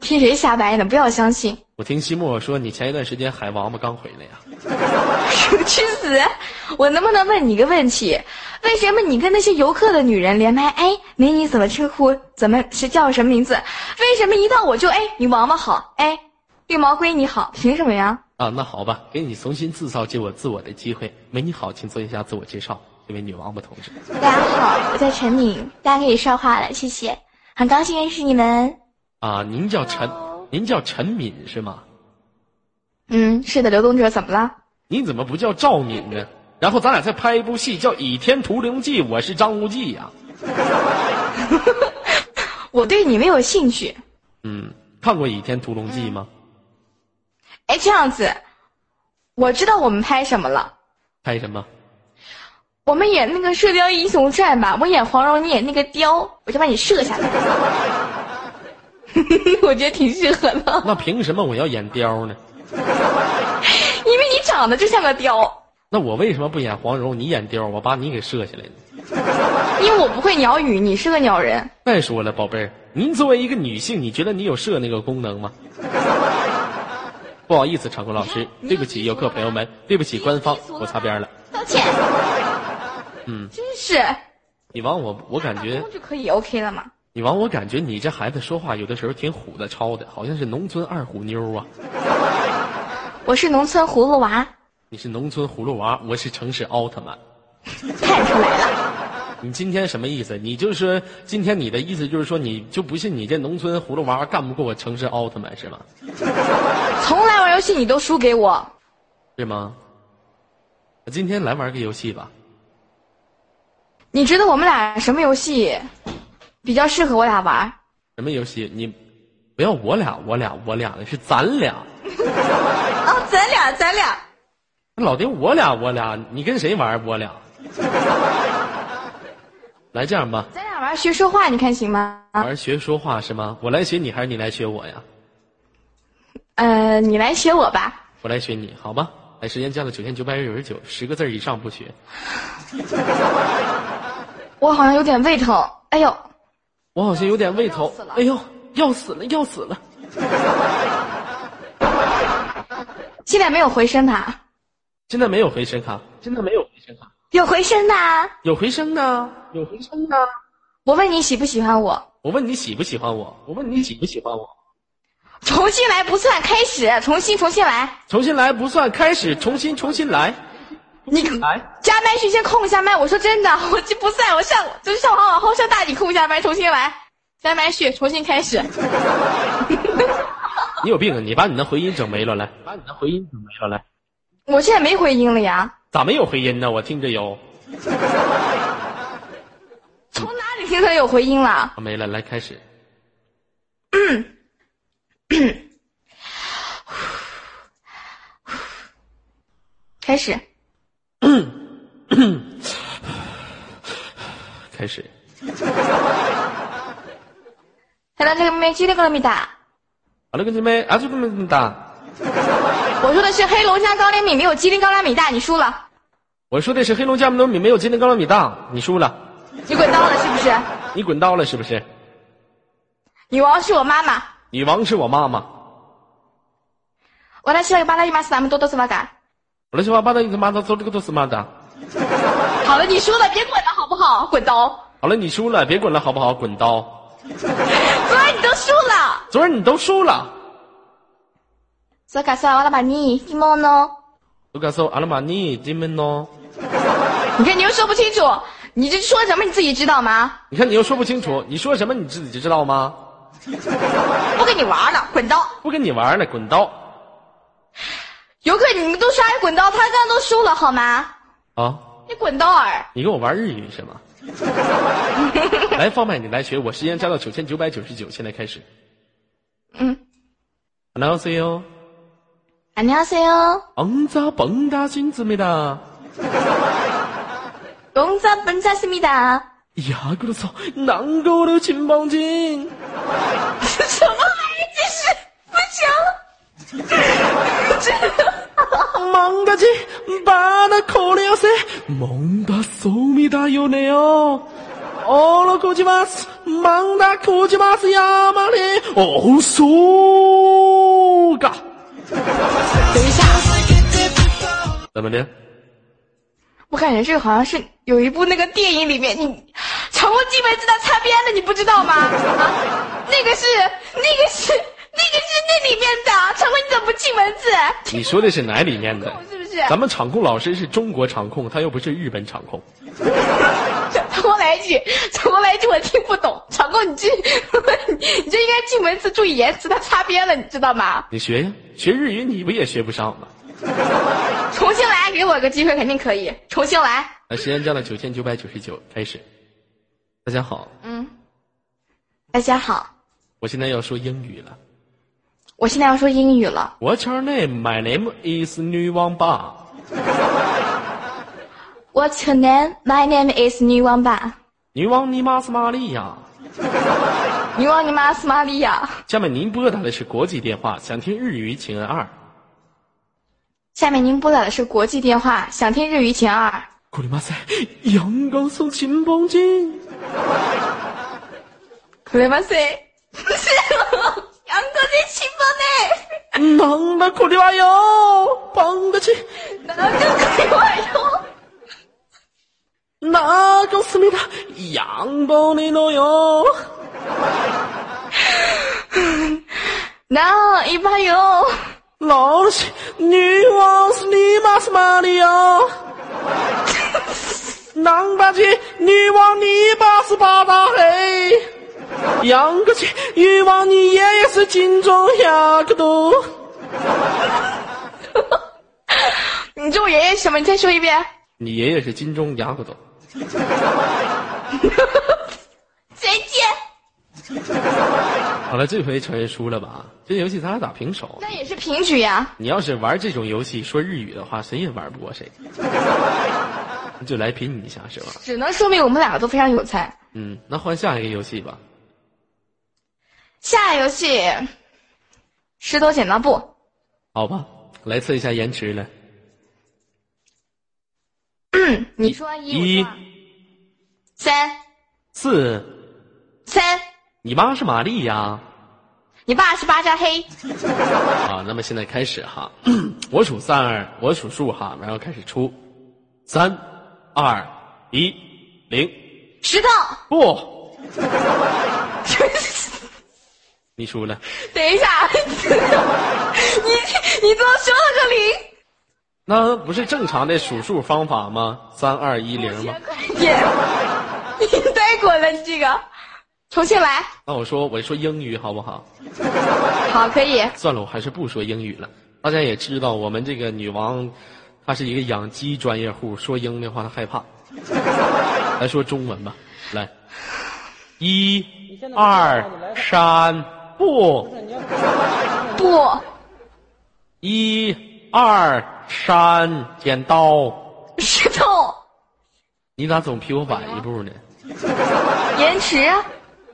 听谁瞎掰呢？不要相信。我听西莫说你前一段时间海王八刚回来呀。*laughs* 去死！我能不能问你个问题？为什么你跟那些游客的女人连麦？哎，美女怎么称呼？怎么是叫什么名字？为什么一到我就哎，你王八好？哎，绿毛龟你好？凭什么呀？啊，那好吧，给你重新制造自我自我的机会。美女好，请做一下自我介绍，这位女王八同志。大家好，我叫陈敏，大家可以说话了，谢谢，很高兴认识你们。啊，您叫陈，您叫陈敏是吗？嗯，是的，刘东哲怎么了？你怎么不叫赵敏呢？然后咱俩再拍一部戏叫《倚天屠龙记》，我是张无忌呀、*laughs* 我对你没有兴趣。嗯，看过《倚天屠龙记》吗？哎，这样子，我知道我们拍什么了。拍什么？我们演那个《射雕英雄传》吧，我演黄蓉，你演那个雕，我就把你射下来。*laughs* 我觉得挺适合的，那凭什么我要演雕呢？因为你长得就像个雕。那我为什么不演黄蓉，你演雕，我把你给射下来呢？因为我不会鸟语，你是个鸟人。再说了，宝贝儿，您作为一个女性，你觉得你有射那个功能吗？不好意思，场控老师，对不起，游客朋友们，对不起，官方，我擦边了。道歉。嗯，真是，你往我，我感觉就可以 OK 了嘛？你往我感觉你这孩子说话有的时候挺虎的超的，好像是农村二虎妞啊。我是农村葫芦娃，你是农村葫芦娃，我是城市奥特曼。看出来了。*laughs* 你今天什么意思？你就是说今天你的意思就是说你就不信你这农村葫芦娃干不过我城市奥特曼是吗？*laughs* 从来玩游戏你都输给我。是吗？我今天来玩个游戏吧。你觉得我们俩什么游戏比较适合我俩玩？什么游戏？你不要我俩我俩我俩的是咱俩。*laughs* 哦，咱俩咱俩。老丁，我俩我俩，你跟谁玩？我俩。*laughs* 来这样吧，咱俩玩学说话，你看行吗？玩学说话是吗？我来学你还是你来学我呀？呃，你来学我吧。我来学你，好吧？来，时间降到九千九百九十九，十个字以上不学。*laughs* 我好像有点胃疼，哎呦，我好像有点胃头要死了，哎呦，要死了，要死了！现在没有回声卡，现在没有回声卡，现在没有回声卡，有回声的。有回声呢，有回声呢。我问你喜不喜欢我？我问你喜不喜欢我？我问你喜不喜欢我？重新来不算，开始，重新重新来。重新来不算，开始，重新重新来，你来。加麦序先空一下麦，我说真的，我就不算，我上就是上好往后上大，你空一下麦，重新来，加麦序，重新开始。*laughs* 你有病啊！你把你那回音整没了，来，把你那回音整没了，来。我现在没回音了呀，咋没有回音呢？我听着有，*laughs* 从哪里听出来有回音了？啊没了，来开始。开始，*coughs* *coughs* 开始。看到这个没叽里咕噜米哒。好了，哥姐妹，啊，就这么大。我说的是黑龙江高粱米，没有吉林高粱米大，你输了，我说的是黑龙江糯米，没有吉林高粱米大，你输了，你滚刀了是不是？你滚刀了是不是？女王是我妈妈。女王是我妈妈。我来吃了个巴拉伊玛斯，咱们多多斯瓦嘎。我的你他妈的走这个都是妈的。好了，你输了，别滚了好不好？滚刀。好了，你输了，别滚了好不好？滚刀。昨儿你都输了。昨儿你都输了。索卡索阿拉玛尼蒂莫呢？卢卡索阿拉玛尼进门喏。你看你又说不清楚，你这说什么你自己知道吗？你看你又说不清楚，你说什么你自己知道吗？不跟你玩了，滚刀。不跟你玩了，滚刀。游客，你们都刷一滚刀，他刚刚都输了好吗？啊，你滚刀儿。你跟我玩日语是吗？*laughs* 来，放麦，你来学，我时间加到九千九百九十九，现在开始。嗯， 안녕하세요。 안녕하세요。 엉자뻥다신즈입니다。 공자본자십니다。 야그래서난거를진방진 什么玩意？这是不行。 망가지 바나 코리아세 멍다 소미다 요네요 어로 고지마스 망다 고지마스 야마리 어소가 等一下，怎么的？我感觉这个好像是有一部那个电影里面，你成功进门字的擦边的，你不知道吗？啊，那个是那个是 那个是那里面的，成功你怎么不进文字？你说的是哪里面的？*laughs* 是不是？咱们场控老师是中国场控，他又不是日本场控。*laughs* 重新来一句，重新来一句，我听不懂。场控，你这 *laughs* 你这应该进文字注意言辞，他擦边了，你知道吗？你学呀，学日语你不也学不上吗？重新来，给我个机会，肯定可以。重新来，那，时间降到九千九百九十九，开始。大家好，嗯，大家好，我现在要说英语了。我现在要说英语了。 What's your name? My name is 女王八。 What's your name? My name is 女王吧。女王尼玛斯玛利亚。女王你妈斯玛利亚。下面您拨打的是国际电话，想听日语请按二。下面您拨打的是国际电话，想听日语请按二。こりません。陽光送金棒金。これません。不是， 양거리 신발에 낭나 그리와요 반가지. 나도 그리와요 나갔습니다. 양반이노요 나 이봐요. 러시 니와스 니마스 말이요 낭바지 니와 니바스 바다헤이. 黑。杨过去，欲望你爷爷是金钟雅各多。*laughs* 你这我爷爷什么？你再说一遍。你爷爷是金钟雅各多。*laughs* 再见。好了，这回承认输了吧？这游戏咱俩打平手。那也是平局呀。你要是玩这种游戏说日语的话，谁也玩不过谁。*laughs* 你就来拼一下是吧？只能说明我们两个都非常有才。嗯，那换下一个游戏吧。下游戏，石头剪刀布。好吧，来测一下延迟了。你说一，一三四，三，你妈是玛丽呀？你爸是巴扎黑。*laughs* 啊，那么现在开始哈，*clears throat* 我数三二，我数数哈，然后开始出，三二一零，石头。不，*laughs* 你输了。等一下，*laughs* 你你怎么说了个零？那不是正常的数数方法吗？三二一零吗？耶你太滚了，你这个，重新来。那我说我说英语好不好？好，可以。算了，我还是不说英语了。大家也知道，我们这个女王，她是一个养鸡专业户，说英的话她害怕。来说中文吧，来，一、二、三，不，不，一、二、三，剪刀。石头，你咋总比我晚一步呢？延迟。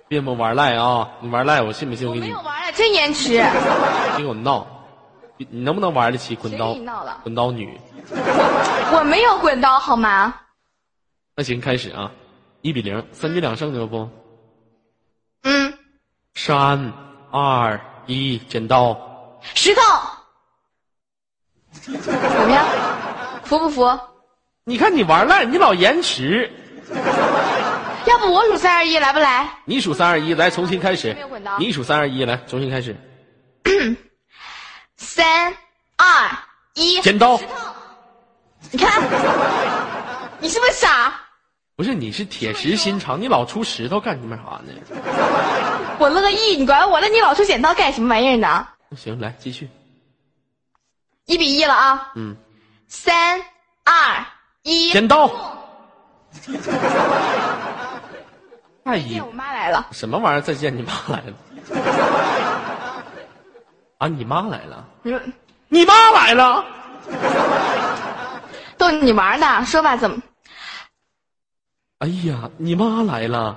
别么玩赖啊！你玩赖，我信不信我给你没有玩赖，真延迟。别给我闹？你你能不能玩得起滚刀？滚刀女？我没有滚刀好吗？那行，开始啊！一比零，三局两胜牛不？嗯，三二一，剪刀。石头，怎么样？服不服？你看你玩赖，你老延迟。要不我数三二一，来不来？你数三二一，来重新开始没有滚刀。你数三二一，来重新开始。*coughs* 三二一，剪刀。你看，你是不是傻？不是，你是铁石心肠，你老出石头干什么啥呢？我乐意，你管我？那你老出剪刀干什么玩意儿呢？那行，来继续。一比一了啊！嗯，三二一，剪刀。*laughs* 哎见呀我，妈来了，什么玩意儿？再见，你妈来了。啊，你妈来了！你妈来了！逗你玩呢？说吧，怎么？哎呀，你妈来了！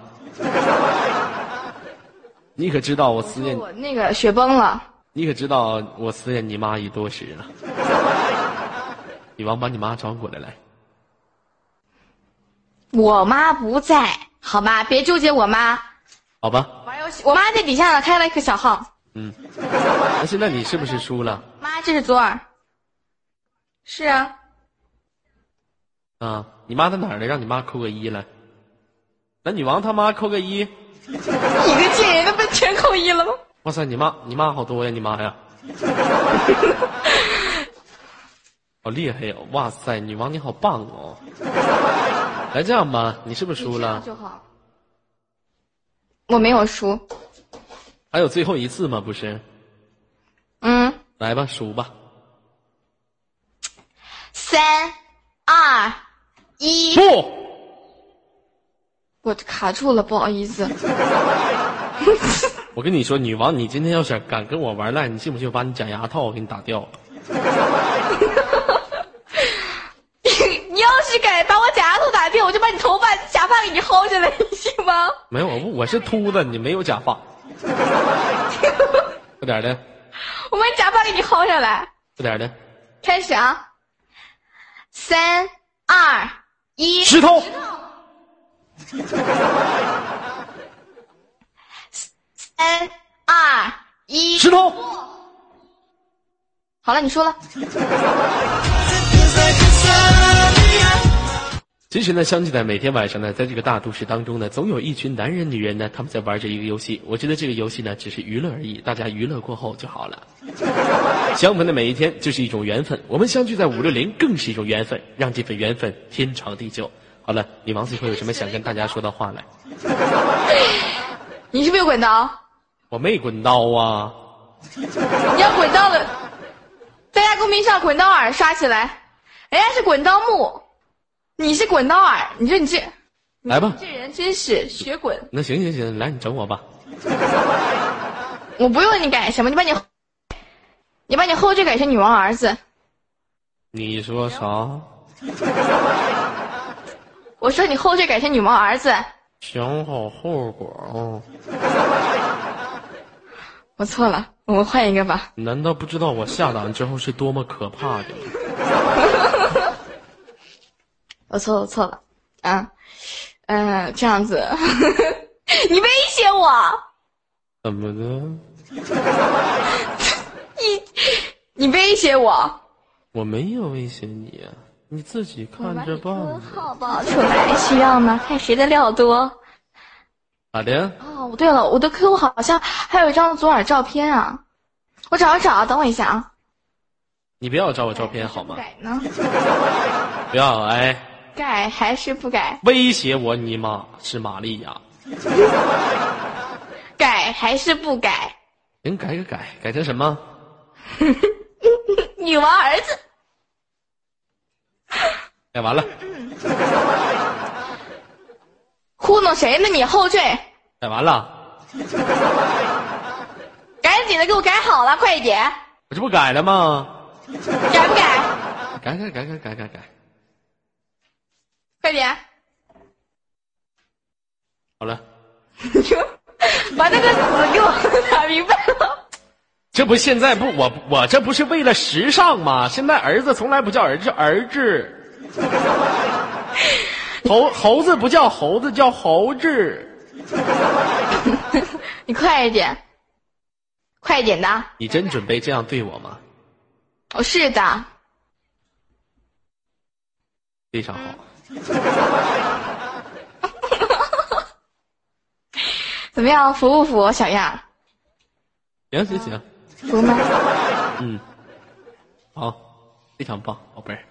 你可知道我思念我那个雪崩了，你可知道我思念你妈已多时了？女王把你妈找过来来。我妈不在，好吧，别纠结我妈好吧，玩游戏。我妈在底下呢，开了一个小号。嗯，那现在你是不是输了妈，这是左耳。是啊，啊？你妈在哪儿呢？让你妈扣个一来。那女王他妈扣个一。你个贱人，全扣一了吗？哇塞，你妈你妈好多呀，你妈呀，好 *laughs* 厉害呀！哇塞，女王你好棒哦！来这样吧，你是不是输了？就好。我没有输。还有最后一次吗？不是？嗯，来吧，数吧。三二一，不，我卡住了，不好意思。*laughs* 我跟你说，女王，你今天要是敢跟我玩赖，你信不信我把你假牙套我给你打掉了？*laughs* 你要是敢把我假牙套打掉，我就把你头发假发给你薅下来，你信吗？没有，我我是秃子，你没有假发。*laughs* 快点的，我把你假发给你薅下来。快点的，开始啊！三二一，石头。三二一，石头。好了，你说了。其实呢，相信在每天晚上呢，在这个大都市当中呢，总有一群男人、女人呢，他们在玩着一个游戏。我觉得这个游戏呢，只是娱乐而已，大家娱乐过后就好了。*laughs* 相逢的每一天就是一种缘分，我们相聚在五六零更是一种缘分，让这份缘分天长地久。好了，你王最后有什么想跟大家说的话来？*laughs* 你是不是有滚刀？我没滚刀啊，*laughs* 你要滚刀的，大家公屏上滚刀耳刷起来。人家是滚刀木，你是滚刀耳。你说你这来吧。这人真是学滚。那行行行，来你整我吧。*laughs* 我不用你改什么，你把你，你把你后缀改成女王儿子。你说啥？*laughs* 我说你后缀改成女王儿子。想好后果哦。我错了，我们换一个吧。难道不知道我下档之后是多么可怕的？*laughs* 我错了，我错了。啊，嗯，这样子，*laughs* 你威胁我？怎么的？*laughs* 你你威胁我？我没有威胁你啊，你自己看着办。好吧出来，需要吗？看谁的料多。咋的？哦，对了，我的 QQ 好像还有一张左耳照片啊，我找一找，等我一下啊。你不要找我照片好吗？改呢？*laughs* 不要哎。改还是不改？威胁我，你妈是玛利亚。*laughs* 改还是不改？行，改改改，改成什么？*laughs* 女王儿子。改完了。糊弄谁呢？你后缀。改完了。赶紧的，给我改好了，快一点。我这不改了吗？改不改？改改改改改改改。快点！好了，*laughs* 把那个死给我打明白了。这不现在不我我这不是为了时尚吗？现在儿子从来不叫儿子，*laughs* 儿子。猴猴子不叫猴子，叫猴子。*laughs* 你快一点，快一点的。你真准备这样对我吗？哦，是的。非常好。*laughs* 怎么样，服不服，小样？行行行，服吗？嗯，好，非常棒，宝贝儿。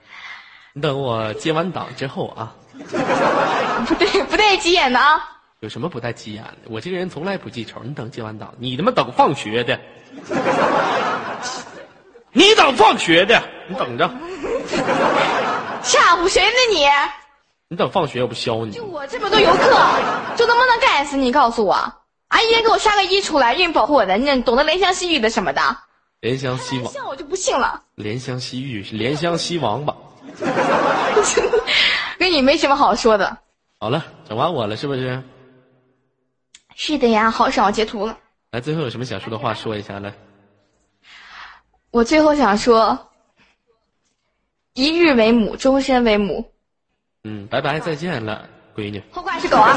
你等我接完档之后啊。*laughs* 不对，不对急眼的啊。有什么不带急眼的？我这个人从来不记仇。你等接完档，你他妈等放学的。你等放学的，你等着。吓唬谁呢你？你等放学，我不削你。就我这么多游客，就能不能干死你？告诉我，啊，一人给我刷个一出来，愿意保护我的，你懂得怜香惜玉的什么的。怜香惜王，像我就不信了。怜香惜玉怜香惜王吧？*laughs* 跟你没什么好说的。好了，整完我了是不是？是的呀，好少，截图了。来，最后有什么想说的话说一下来。我最后想说，一日为母，终身为母。嗯，拜拜，再见了，闺女。后挂是狗啊！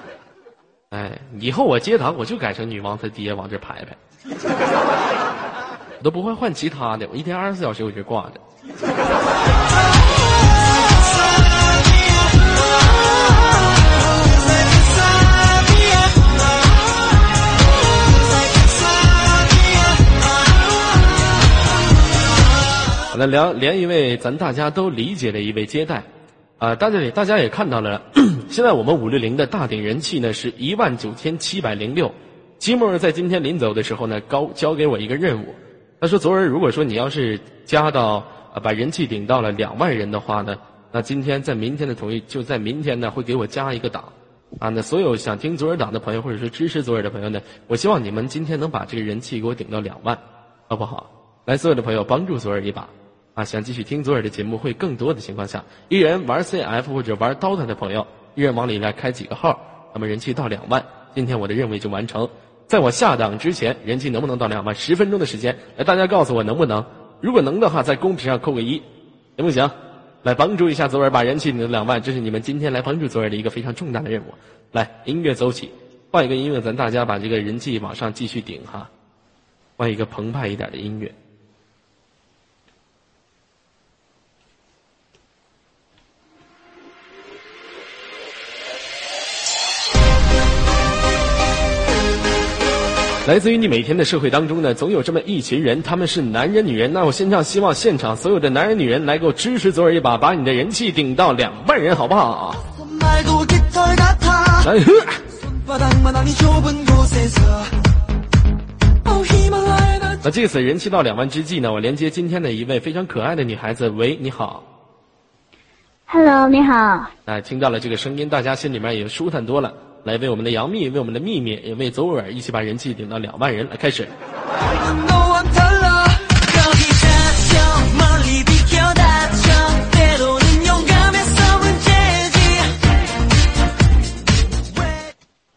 *laughs* 哎，以后我接档我就改成女王他爹往这排排，*laughs* 我都不会换其他的，我一天二十四小时我就挂着。连连一位咱大家都理解的一位接待，啊，大家也大家也看到了，*clears throat* 现在我们五六零的大顶人气呢是一万九千七百零六。吉木在今天临走的时候呢，高交给我一个任务，他说：“昨儿如果说你要是加到把人气顶到了两万人的话呢，那今天在明天的统一就在明天呢会给我加一个档，啊，那所有想听左耳党的朋友或者说支持左耳的朋友呢，我希望你们今天能把这个人气给我顶到两万，好不好？来，所有的朋友帮助左耳一把。”啊，想继续听左耳的节目会更多的情况下，一人玩 CF 或者玩 DOTA 的朋友，一人往里来开几个号，那么人气到两万，今天我的任务就完成。在我下档之前，人气能不能到两万？十分钟的时间，来大家告诉我能不能？如果能的话，在公屏上扣个一，行不行？来帮助一下左耳把人气顶到两万，这是你们今天来帮助左耳的一个非常重大的任务。来，音乐走起，换一个音乐，咱大家把这个人气往上继续顶哈，换一个澎湃一点的音乐。来自于你每天的社会当中呢，总有这么一群人，他们是男人女人。那我现场希望现场所有的男人女人来给我支持左耳一把，把你的人气顶到两万人，好不好啊？呵。那这次人气到两万之际呢，我连接今天的一位非常可爱的女孩子。喂，你好。Hello，你好。哎，听到了这个声音，大家心里面也舒坦多了。来为我们的杨幂，为我们的幂幂，也为左耳一起把人气顶到两万人来开始。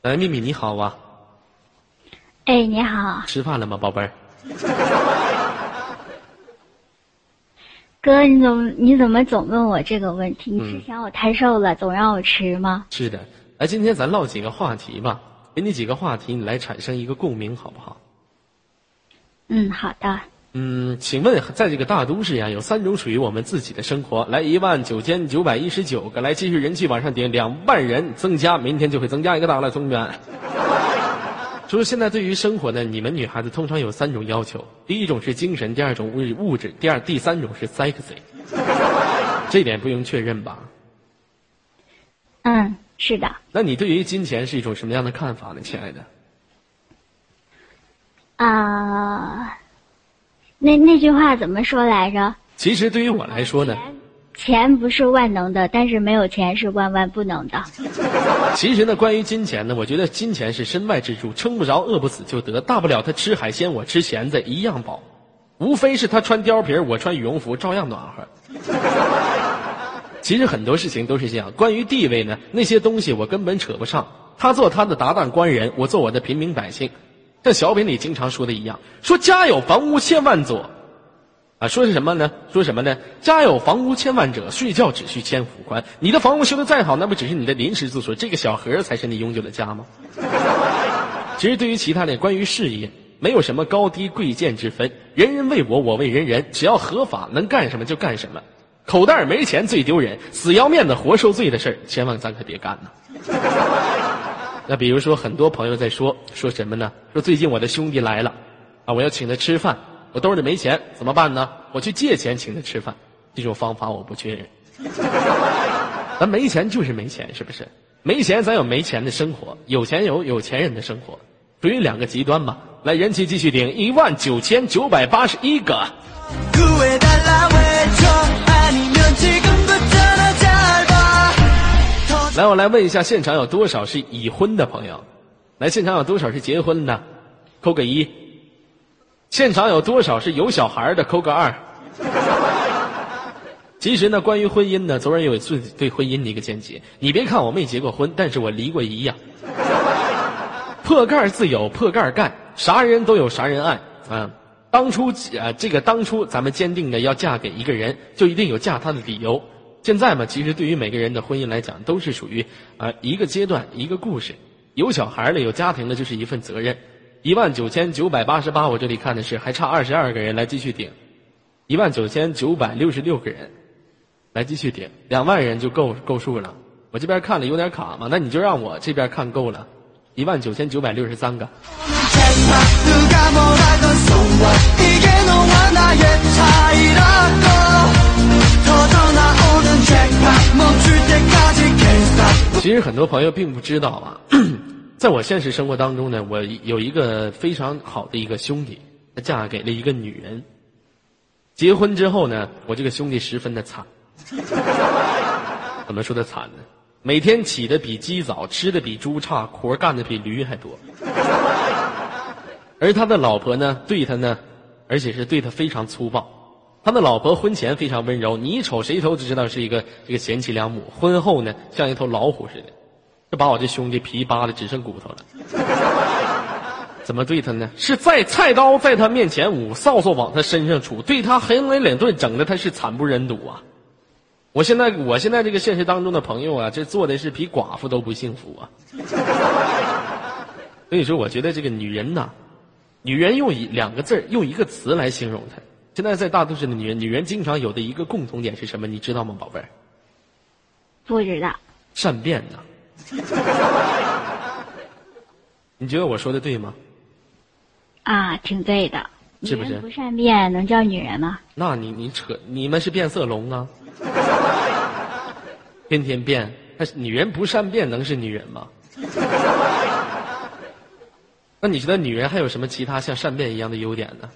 来，幂幂你好啊！哎，你好！吃饭了吗，宝贝儿？哥，你怎么你怎么总问我这个问题？你是嫌我太瘦了，总让我吃吗？是的。来，今天咱唠几个话题吧，给你几个话题，你来产生一个共鸣，好不好？嗯，好的。嗯，请问在这个大都市呀，有三种属于我们自己的生活。来，一万九千九百一十九个，来继续人气往上顶，两万人增加，明天就会增加一个大了，同学们。*laughs* 说现在对于生活呢，你们女孩子通常有三种要求：第一种是精神，第二种物物质，第二第三种是 sexy。这点不用确认吧？嗯，是的。那你对于金钱是一种什么样的看法呢，亲爱的？啊、那那句话怎么说来着？其实对于我来说呢，钱不是万能的，但是没有钱是万万不能的。*laughs* 其实呢，关于金钱呢，我觉得金钱是身外之物，撑不着，饿不死就得，大不了他吃海鲜，我吃咸菜一样饱，无非是他穿貂皮，我穿羽绒服，照样暖和。其实很多事情都是这样。关于地位呢，那些东西我根本扯不上。他做他的达旦官人，我做我的平民百姓。像小品里经常说的一样，说家有房屋千万座，啊，说是什么呢？说什么呢？家有房屋千万者，睡觉只需千户宽。你的房屋修得再好，那不只是你的临时住所，这个小盒才是你永久的家吗？*laughs* 其实对于其他的，关于事业，没有什么高低贵贱之分，人人为我，我为人人，只要合法，能干什么就干什么。口袋没钱最丢人，死要面子活受罪的事儿，千万咱可别干呐。*laughs* 那比如说，很多朋友在说说什么呢？说最近我的兄弟来了，啊，我要请他吃饭，我兜里没钱，怎么办呢？我去借钱请他吃饭，这种方法我不确认。*laughs* 咱没钱就是没钱，是不是？没钱咱有没钱的生活，有钱有有钱人的生活，属于两个极端嘛。来，人气继续顶一万九千九百八十一个。来，我来问一下，现场有多少是已婚的朋友？来，现场有多少是结婚的？扣个一。现场有多少是有小孩的？扣个二。其实呢，关于婚姻呢，昨儿有自己对婚姻的一个见解。你别看我没结过婚，但是我离过一呀。破盖自有破盖儿盖，啥人都有啥人爱啊。当初呃，这个当初咱们坚定的要嫁给一个人，就一定有嫁他的理由。现在嘛，其实对于每个人的婚姻来讲，都是属于啊一个阶段一个故事。有小孩的，有家庭的，就是一份责任。一万九千九百八十八，我这里看的是还差二十二个人来继续顶，一万九千九百六十六个人来继续顶，两万人就够够数了。我这边看了有点卡嘛，那你就让我这边看够了，一万九千九百六十三个。其实很多朋友并不知道啊，*clears throat* 在我现实生活当中呢，我有一个非常好的一个兄弟，他嫁给了一个女人。结婚之后呢，我这个兄弟十分的惨。*laughs* 怎么说的惨呢？每天起的比鸡早，吃的比猪差，活干的比驴还多。而他的老婆呢，对他呢，而且是对他非常粗暴。他的老婆婚前非常温柔，你一瞅谁都知道是一个这个贤妻良母。婚后呢，像一头老虎似的，这把我这兄弟皮扒的只剩骨头了。怎么对他呢？是在菜刀在他面前舞，扫帚往他身上杵，对他横眉冷顿，整的他是惨不忍睹啊！我现在我现在这个现实当中的朋友啊，这做的是比寡妇都不幸福啊！所以说，我觉得这个女人呐，女人用一两个字儿用一个词来形容她。现在在大都市的女人，女人经常有的一个共同点是什么？你知道吗，宝贝儿？不知道。善变呐。*laughs* 你觉得我说的对吗？啊，挺对的。是不是不善变能叫女人吗？那你你扯，你们是变色龙啊？天天变，那女人不善变能是女人吗？*laughs* 那你觉得女人还有什么其他像善变一样的优点呢？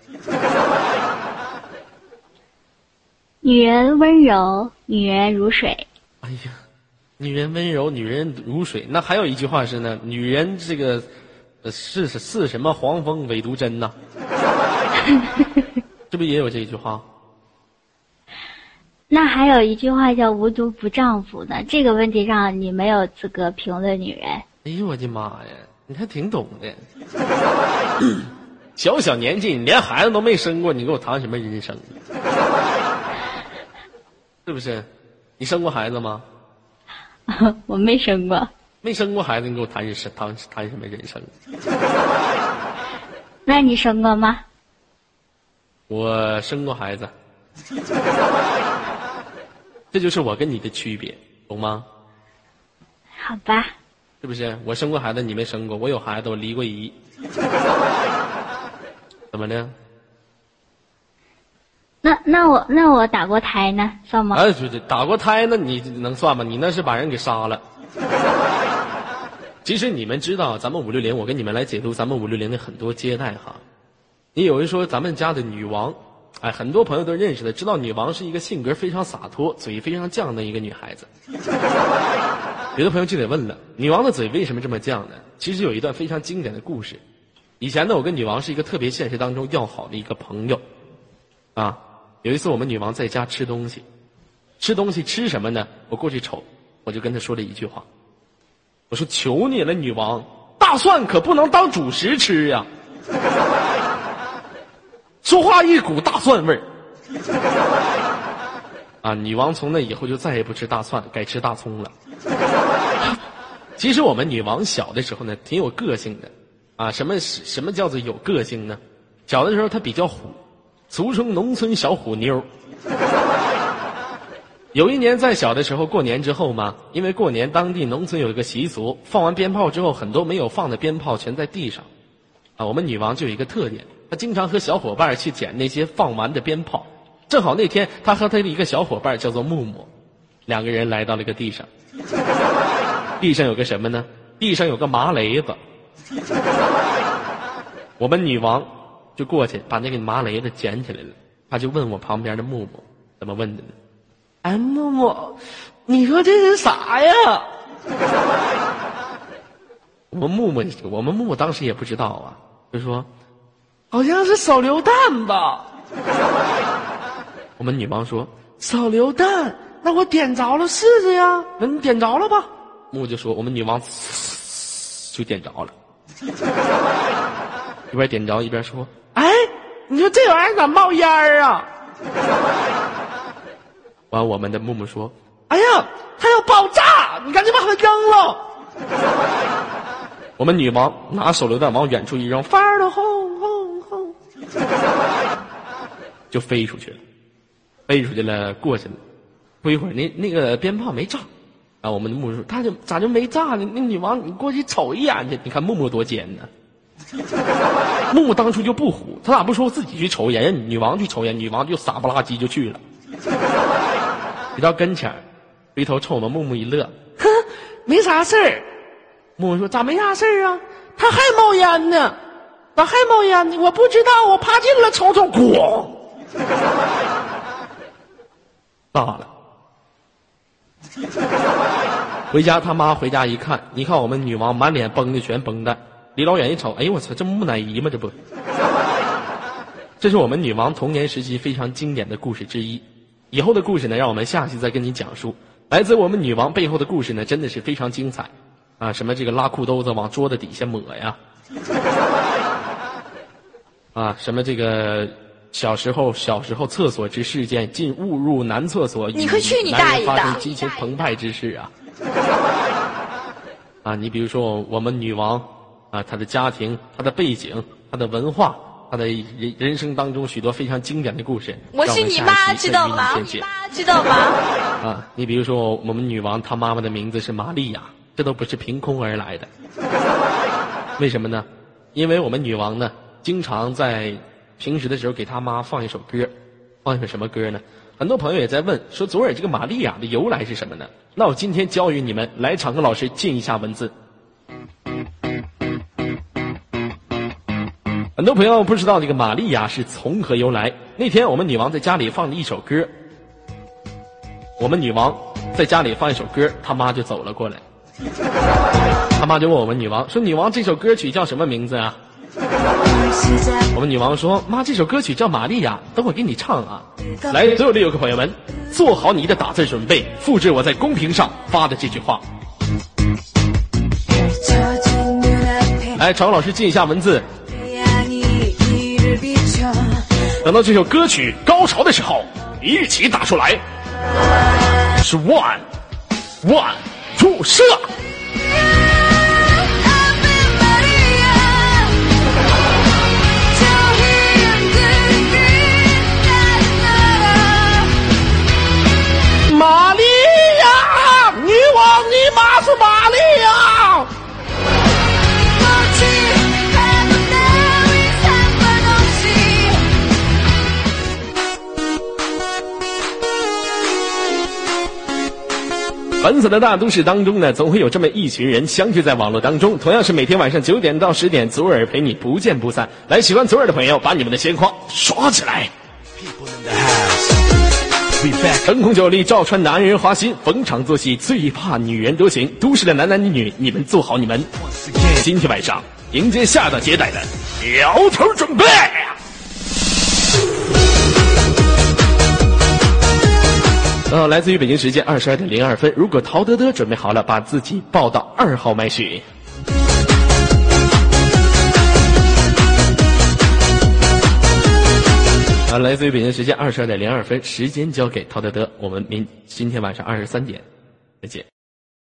女人温柔，女人如水。哎呀，女人温柔，女人如水。那还有一句话是呢，女人这个呃是是是什么黄蜂尾毒针呐？*laughs* 这不也有这一句话？那还有一句话叫“无毒不丈夫”呢。这个问题上你没有资格评论女人。哎呦我的妈呀，你还挺懂的。*coughs* 小小年纪，你连孩子都没生过，你给我谈什么人生？是不是？你生过孩子吗？*laughs* 我没生过。没生过孩子，你给我谈人生，谈谈什么人生？那你生过吗？我生过孩子，这就是我跟你的区别，懂吗？好吧。是不是？我生过孩子，你没生过；我有孩子，我离过姨。怎么的？那那我那我打过胎呢，算吗？哎，对对，打过胎那你能算吗？你那是把人给杀了。其实你们知道，咱们五六零，我跟你们来解读咱们五六零的很多接待哈。你有人说咱们家的女王，哎，很多朋友都认识的，知道女王是一个性格非常洒脱、嘴非常犟的一个女孩子。*laughs* 有的朋友就得问了，女王的嘴为什么这么犟呢？其实有一段非常经典的故事。以前呢，我跟女王是一个特别现实当中要好的一个朋友，啊，有一次我们女王在家吃东西，吃东西吃什么呢？我过去瞅，我就跟她说了一句话，我说：“求你了，女王，大蒜可不能当主食吃呀。”说话一股大蒜味儿。*laughs* 啊，女王从那以后就再也不吃大蒜，改吃大葱了。*laughs* 其实我们女王小的时候呢，挺有个性的。啊，什么什么叫做有个性呢？小的时候她比较虎，俗称农村小虎妞。*laughs* 有一年在小的时候过年之后嘛，因为过年当地农村有一个习俗，放完鞭炮之后，很多没有放的鞭炮全在地上。啊，我们女王就有一个特点，她经常和小伙伴去捡那些放完的鞭炮。正好那天他和他的一个小伙伴叫做木木，两个人来到了一个地上，地上有个什么呢？地上有个麻雷子。我们女王就过去把那个麻雷子捡起来了，他就问我旁边的木木怎么问的呢？哎，木木，你说这是啥呀？*laughs* 我们木木，我们木木当时也不知道啊，就说好像是手榴弹吧。我们女王说手榴弹，那我点着了试试呀。那你点着了吧？木就说我们女王就点着了。*laughs* 一边点着一边说：“哎，你说这玩意儿咋冒烟儿啊？”完，我们的木木说：“哎呀，它要爆炸！你赶紧把它扔了。*laughs* ”我们女王拿手榴弹往远处一扔，发了轰轰轰，*laughs* 就飞出去了，飞出去了，过去了。不一会儿，那那个鞭炮没炸。啊，我们的木木说：“他就咋就没炸呢？那女王，你过去瞅一眼去。你看木木多尖呢。木木当初就不虎，他咋不说自己去瞅一眼？人女王去瞅一眼，女王就傻不拉几就去了。*laughs* 一到跟前回头冲我们木木一乐，哼，没啥事儿。木木说：咋没啥事儿啊？他还冒烟呢，咋还冒烟呢？我不知道，我爬近了瞅瞅，咣，*laughs* 炸了。回家，他妈回家一看，你看我们女王满脸绷的全绷带，离老远一瞅，哎呦我操，这木乃伊吗？这不，*laughs* 这是我们女王童年时期非常经典的故事之一。以后的故事呢，让我们下期再跟你讲述。来自我们女王背后的故事呢，真的是非常精彩啊！什么这个拉裤兜子往桌子底下抹呀，啊，什么这个。小时候，小时候厕所之事件，竟误入男厕所，你快去你大爷的！发生激情澎湃之事啊！*laughs* 啊，你比如说我们女王啊，她的家庭、她的背景、她的文化、她的人人生当中许多非常经典的故事。我是你妈，知道吗？你妈知道吗？*laughs* 啊，你比如说我们女王，她妈妈的名字是玛利亚，这都不是凭空而来的。*laughs* 为什么呢？因为我们女王呢。经常在平时的时候给他妈放一首歌，放一首什么歌呢？很多朋友也在问，说左耳这个玛利亚的由来是什么呢？那我今天教予你们，来场跟老师进一下文字。很多朋友不知道这个玛利亚是从何由来。那天我们女王在家里放了一首歌，我们女王在家里放一首歌，她妈就走了过来，他妈就问我们女王说：“女王，这首歌曲叫什么名字啊？”我们女王说：“妈，这首歌曲叫《玛利亚》，等会给你唱啊。”来，所有的游客朋友们，做好你的打字准备，复制我在公屏上发的这句话。来，常老师记一下文字。等到这首歌曲高潮的时候，一起打出来，是 one one two 射。粉色的大都市当中呢，总会有这么一群人相聚在网络当中。同样是每天晚上九点到十点，左耳陪你不见不散。来，喜欢左耳的朋友，把你们的鲜花刷起来。灯红酒力，照穿男人花心，逢场作戏，最怕女人多情。都市的男男女女，你们做好你们今天晚上迎接下一道接待的摇头准备。呃，来自于北京时间二十二点零二分。如果陶德德准备好了，把自己报到二号麦序。啊，来自于北京时间二十二点零二分，时间交给陶德德。我们明今天晚上二十三点再见。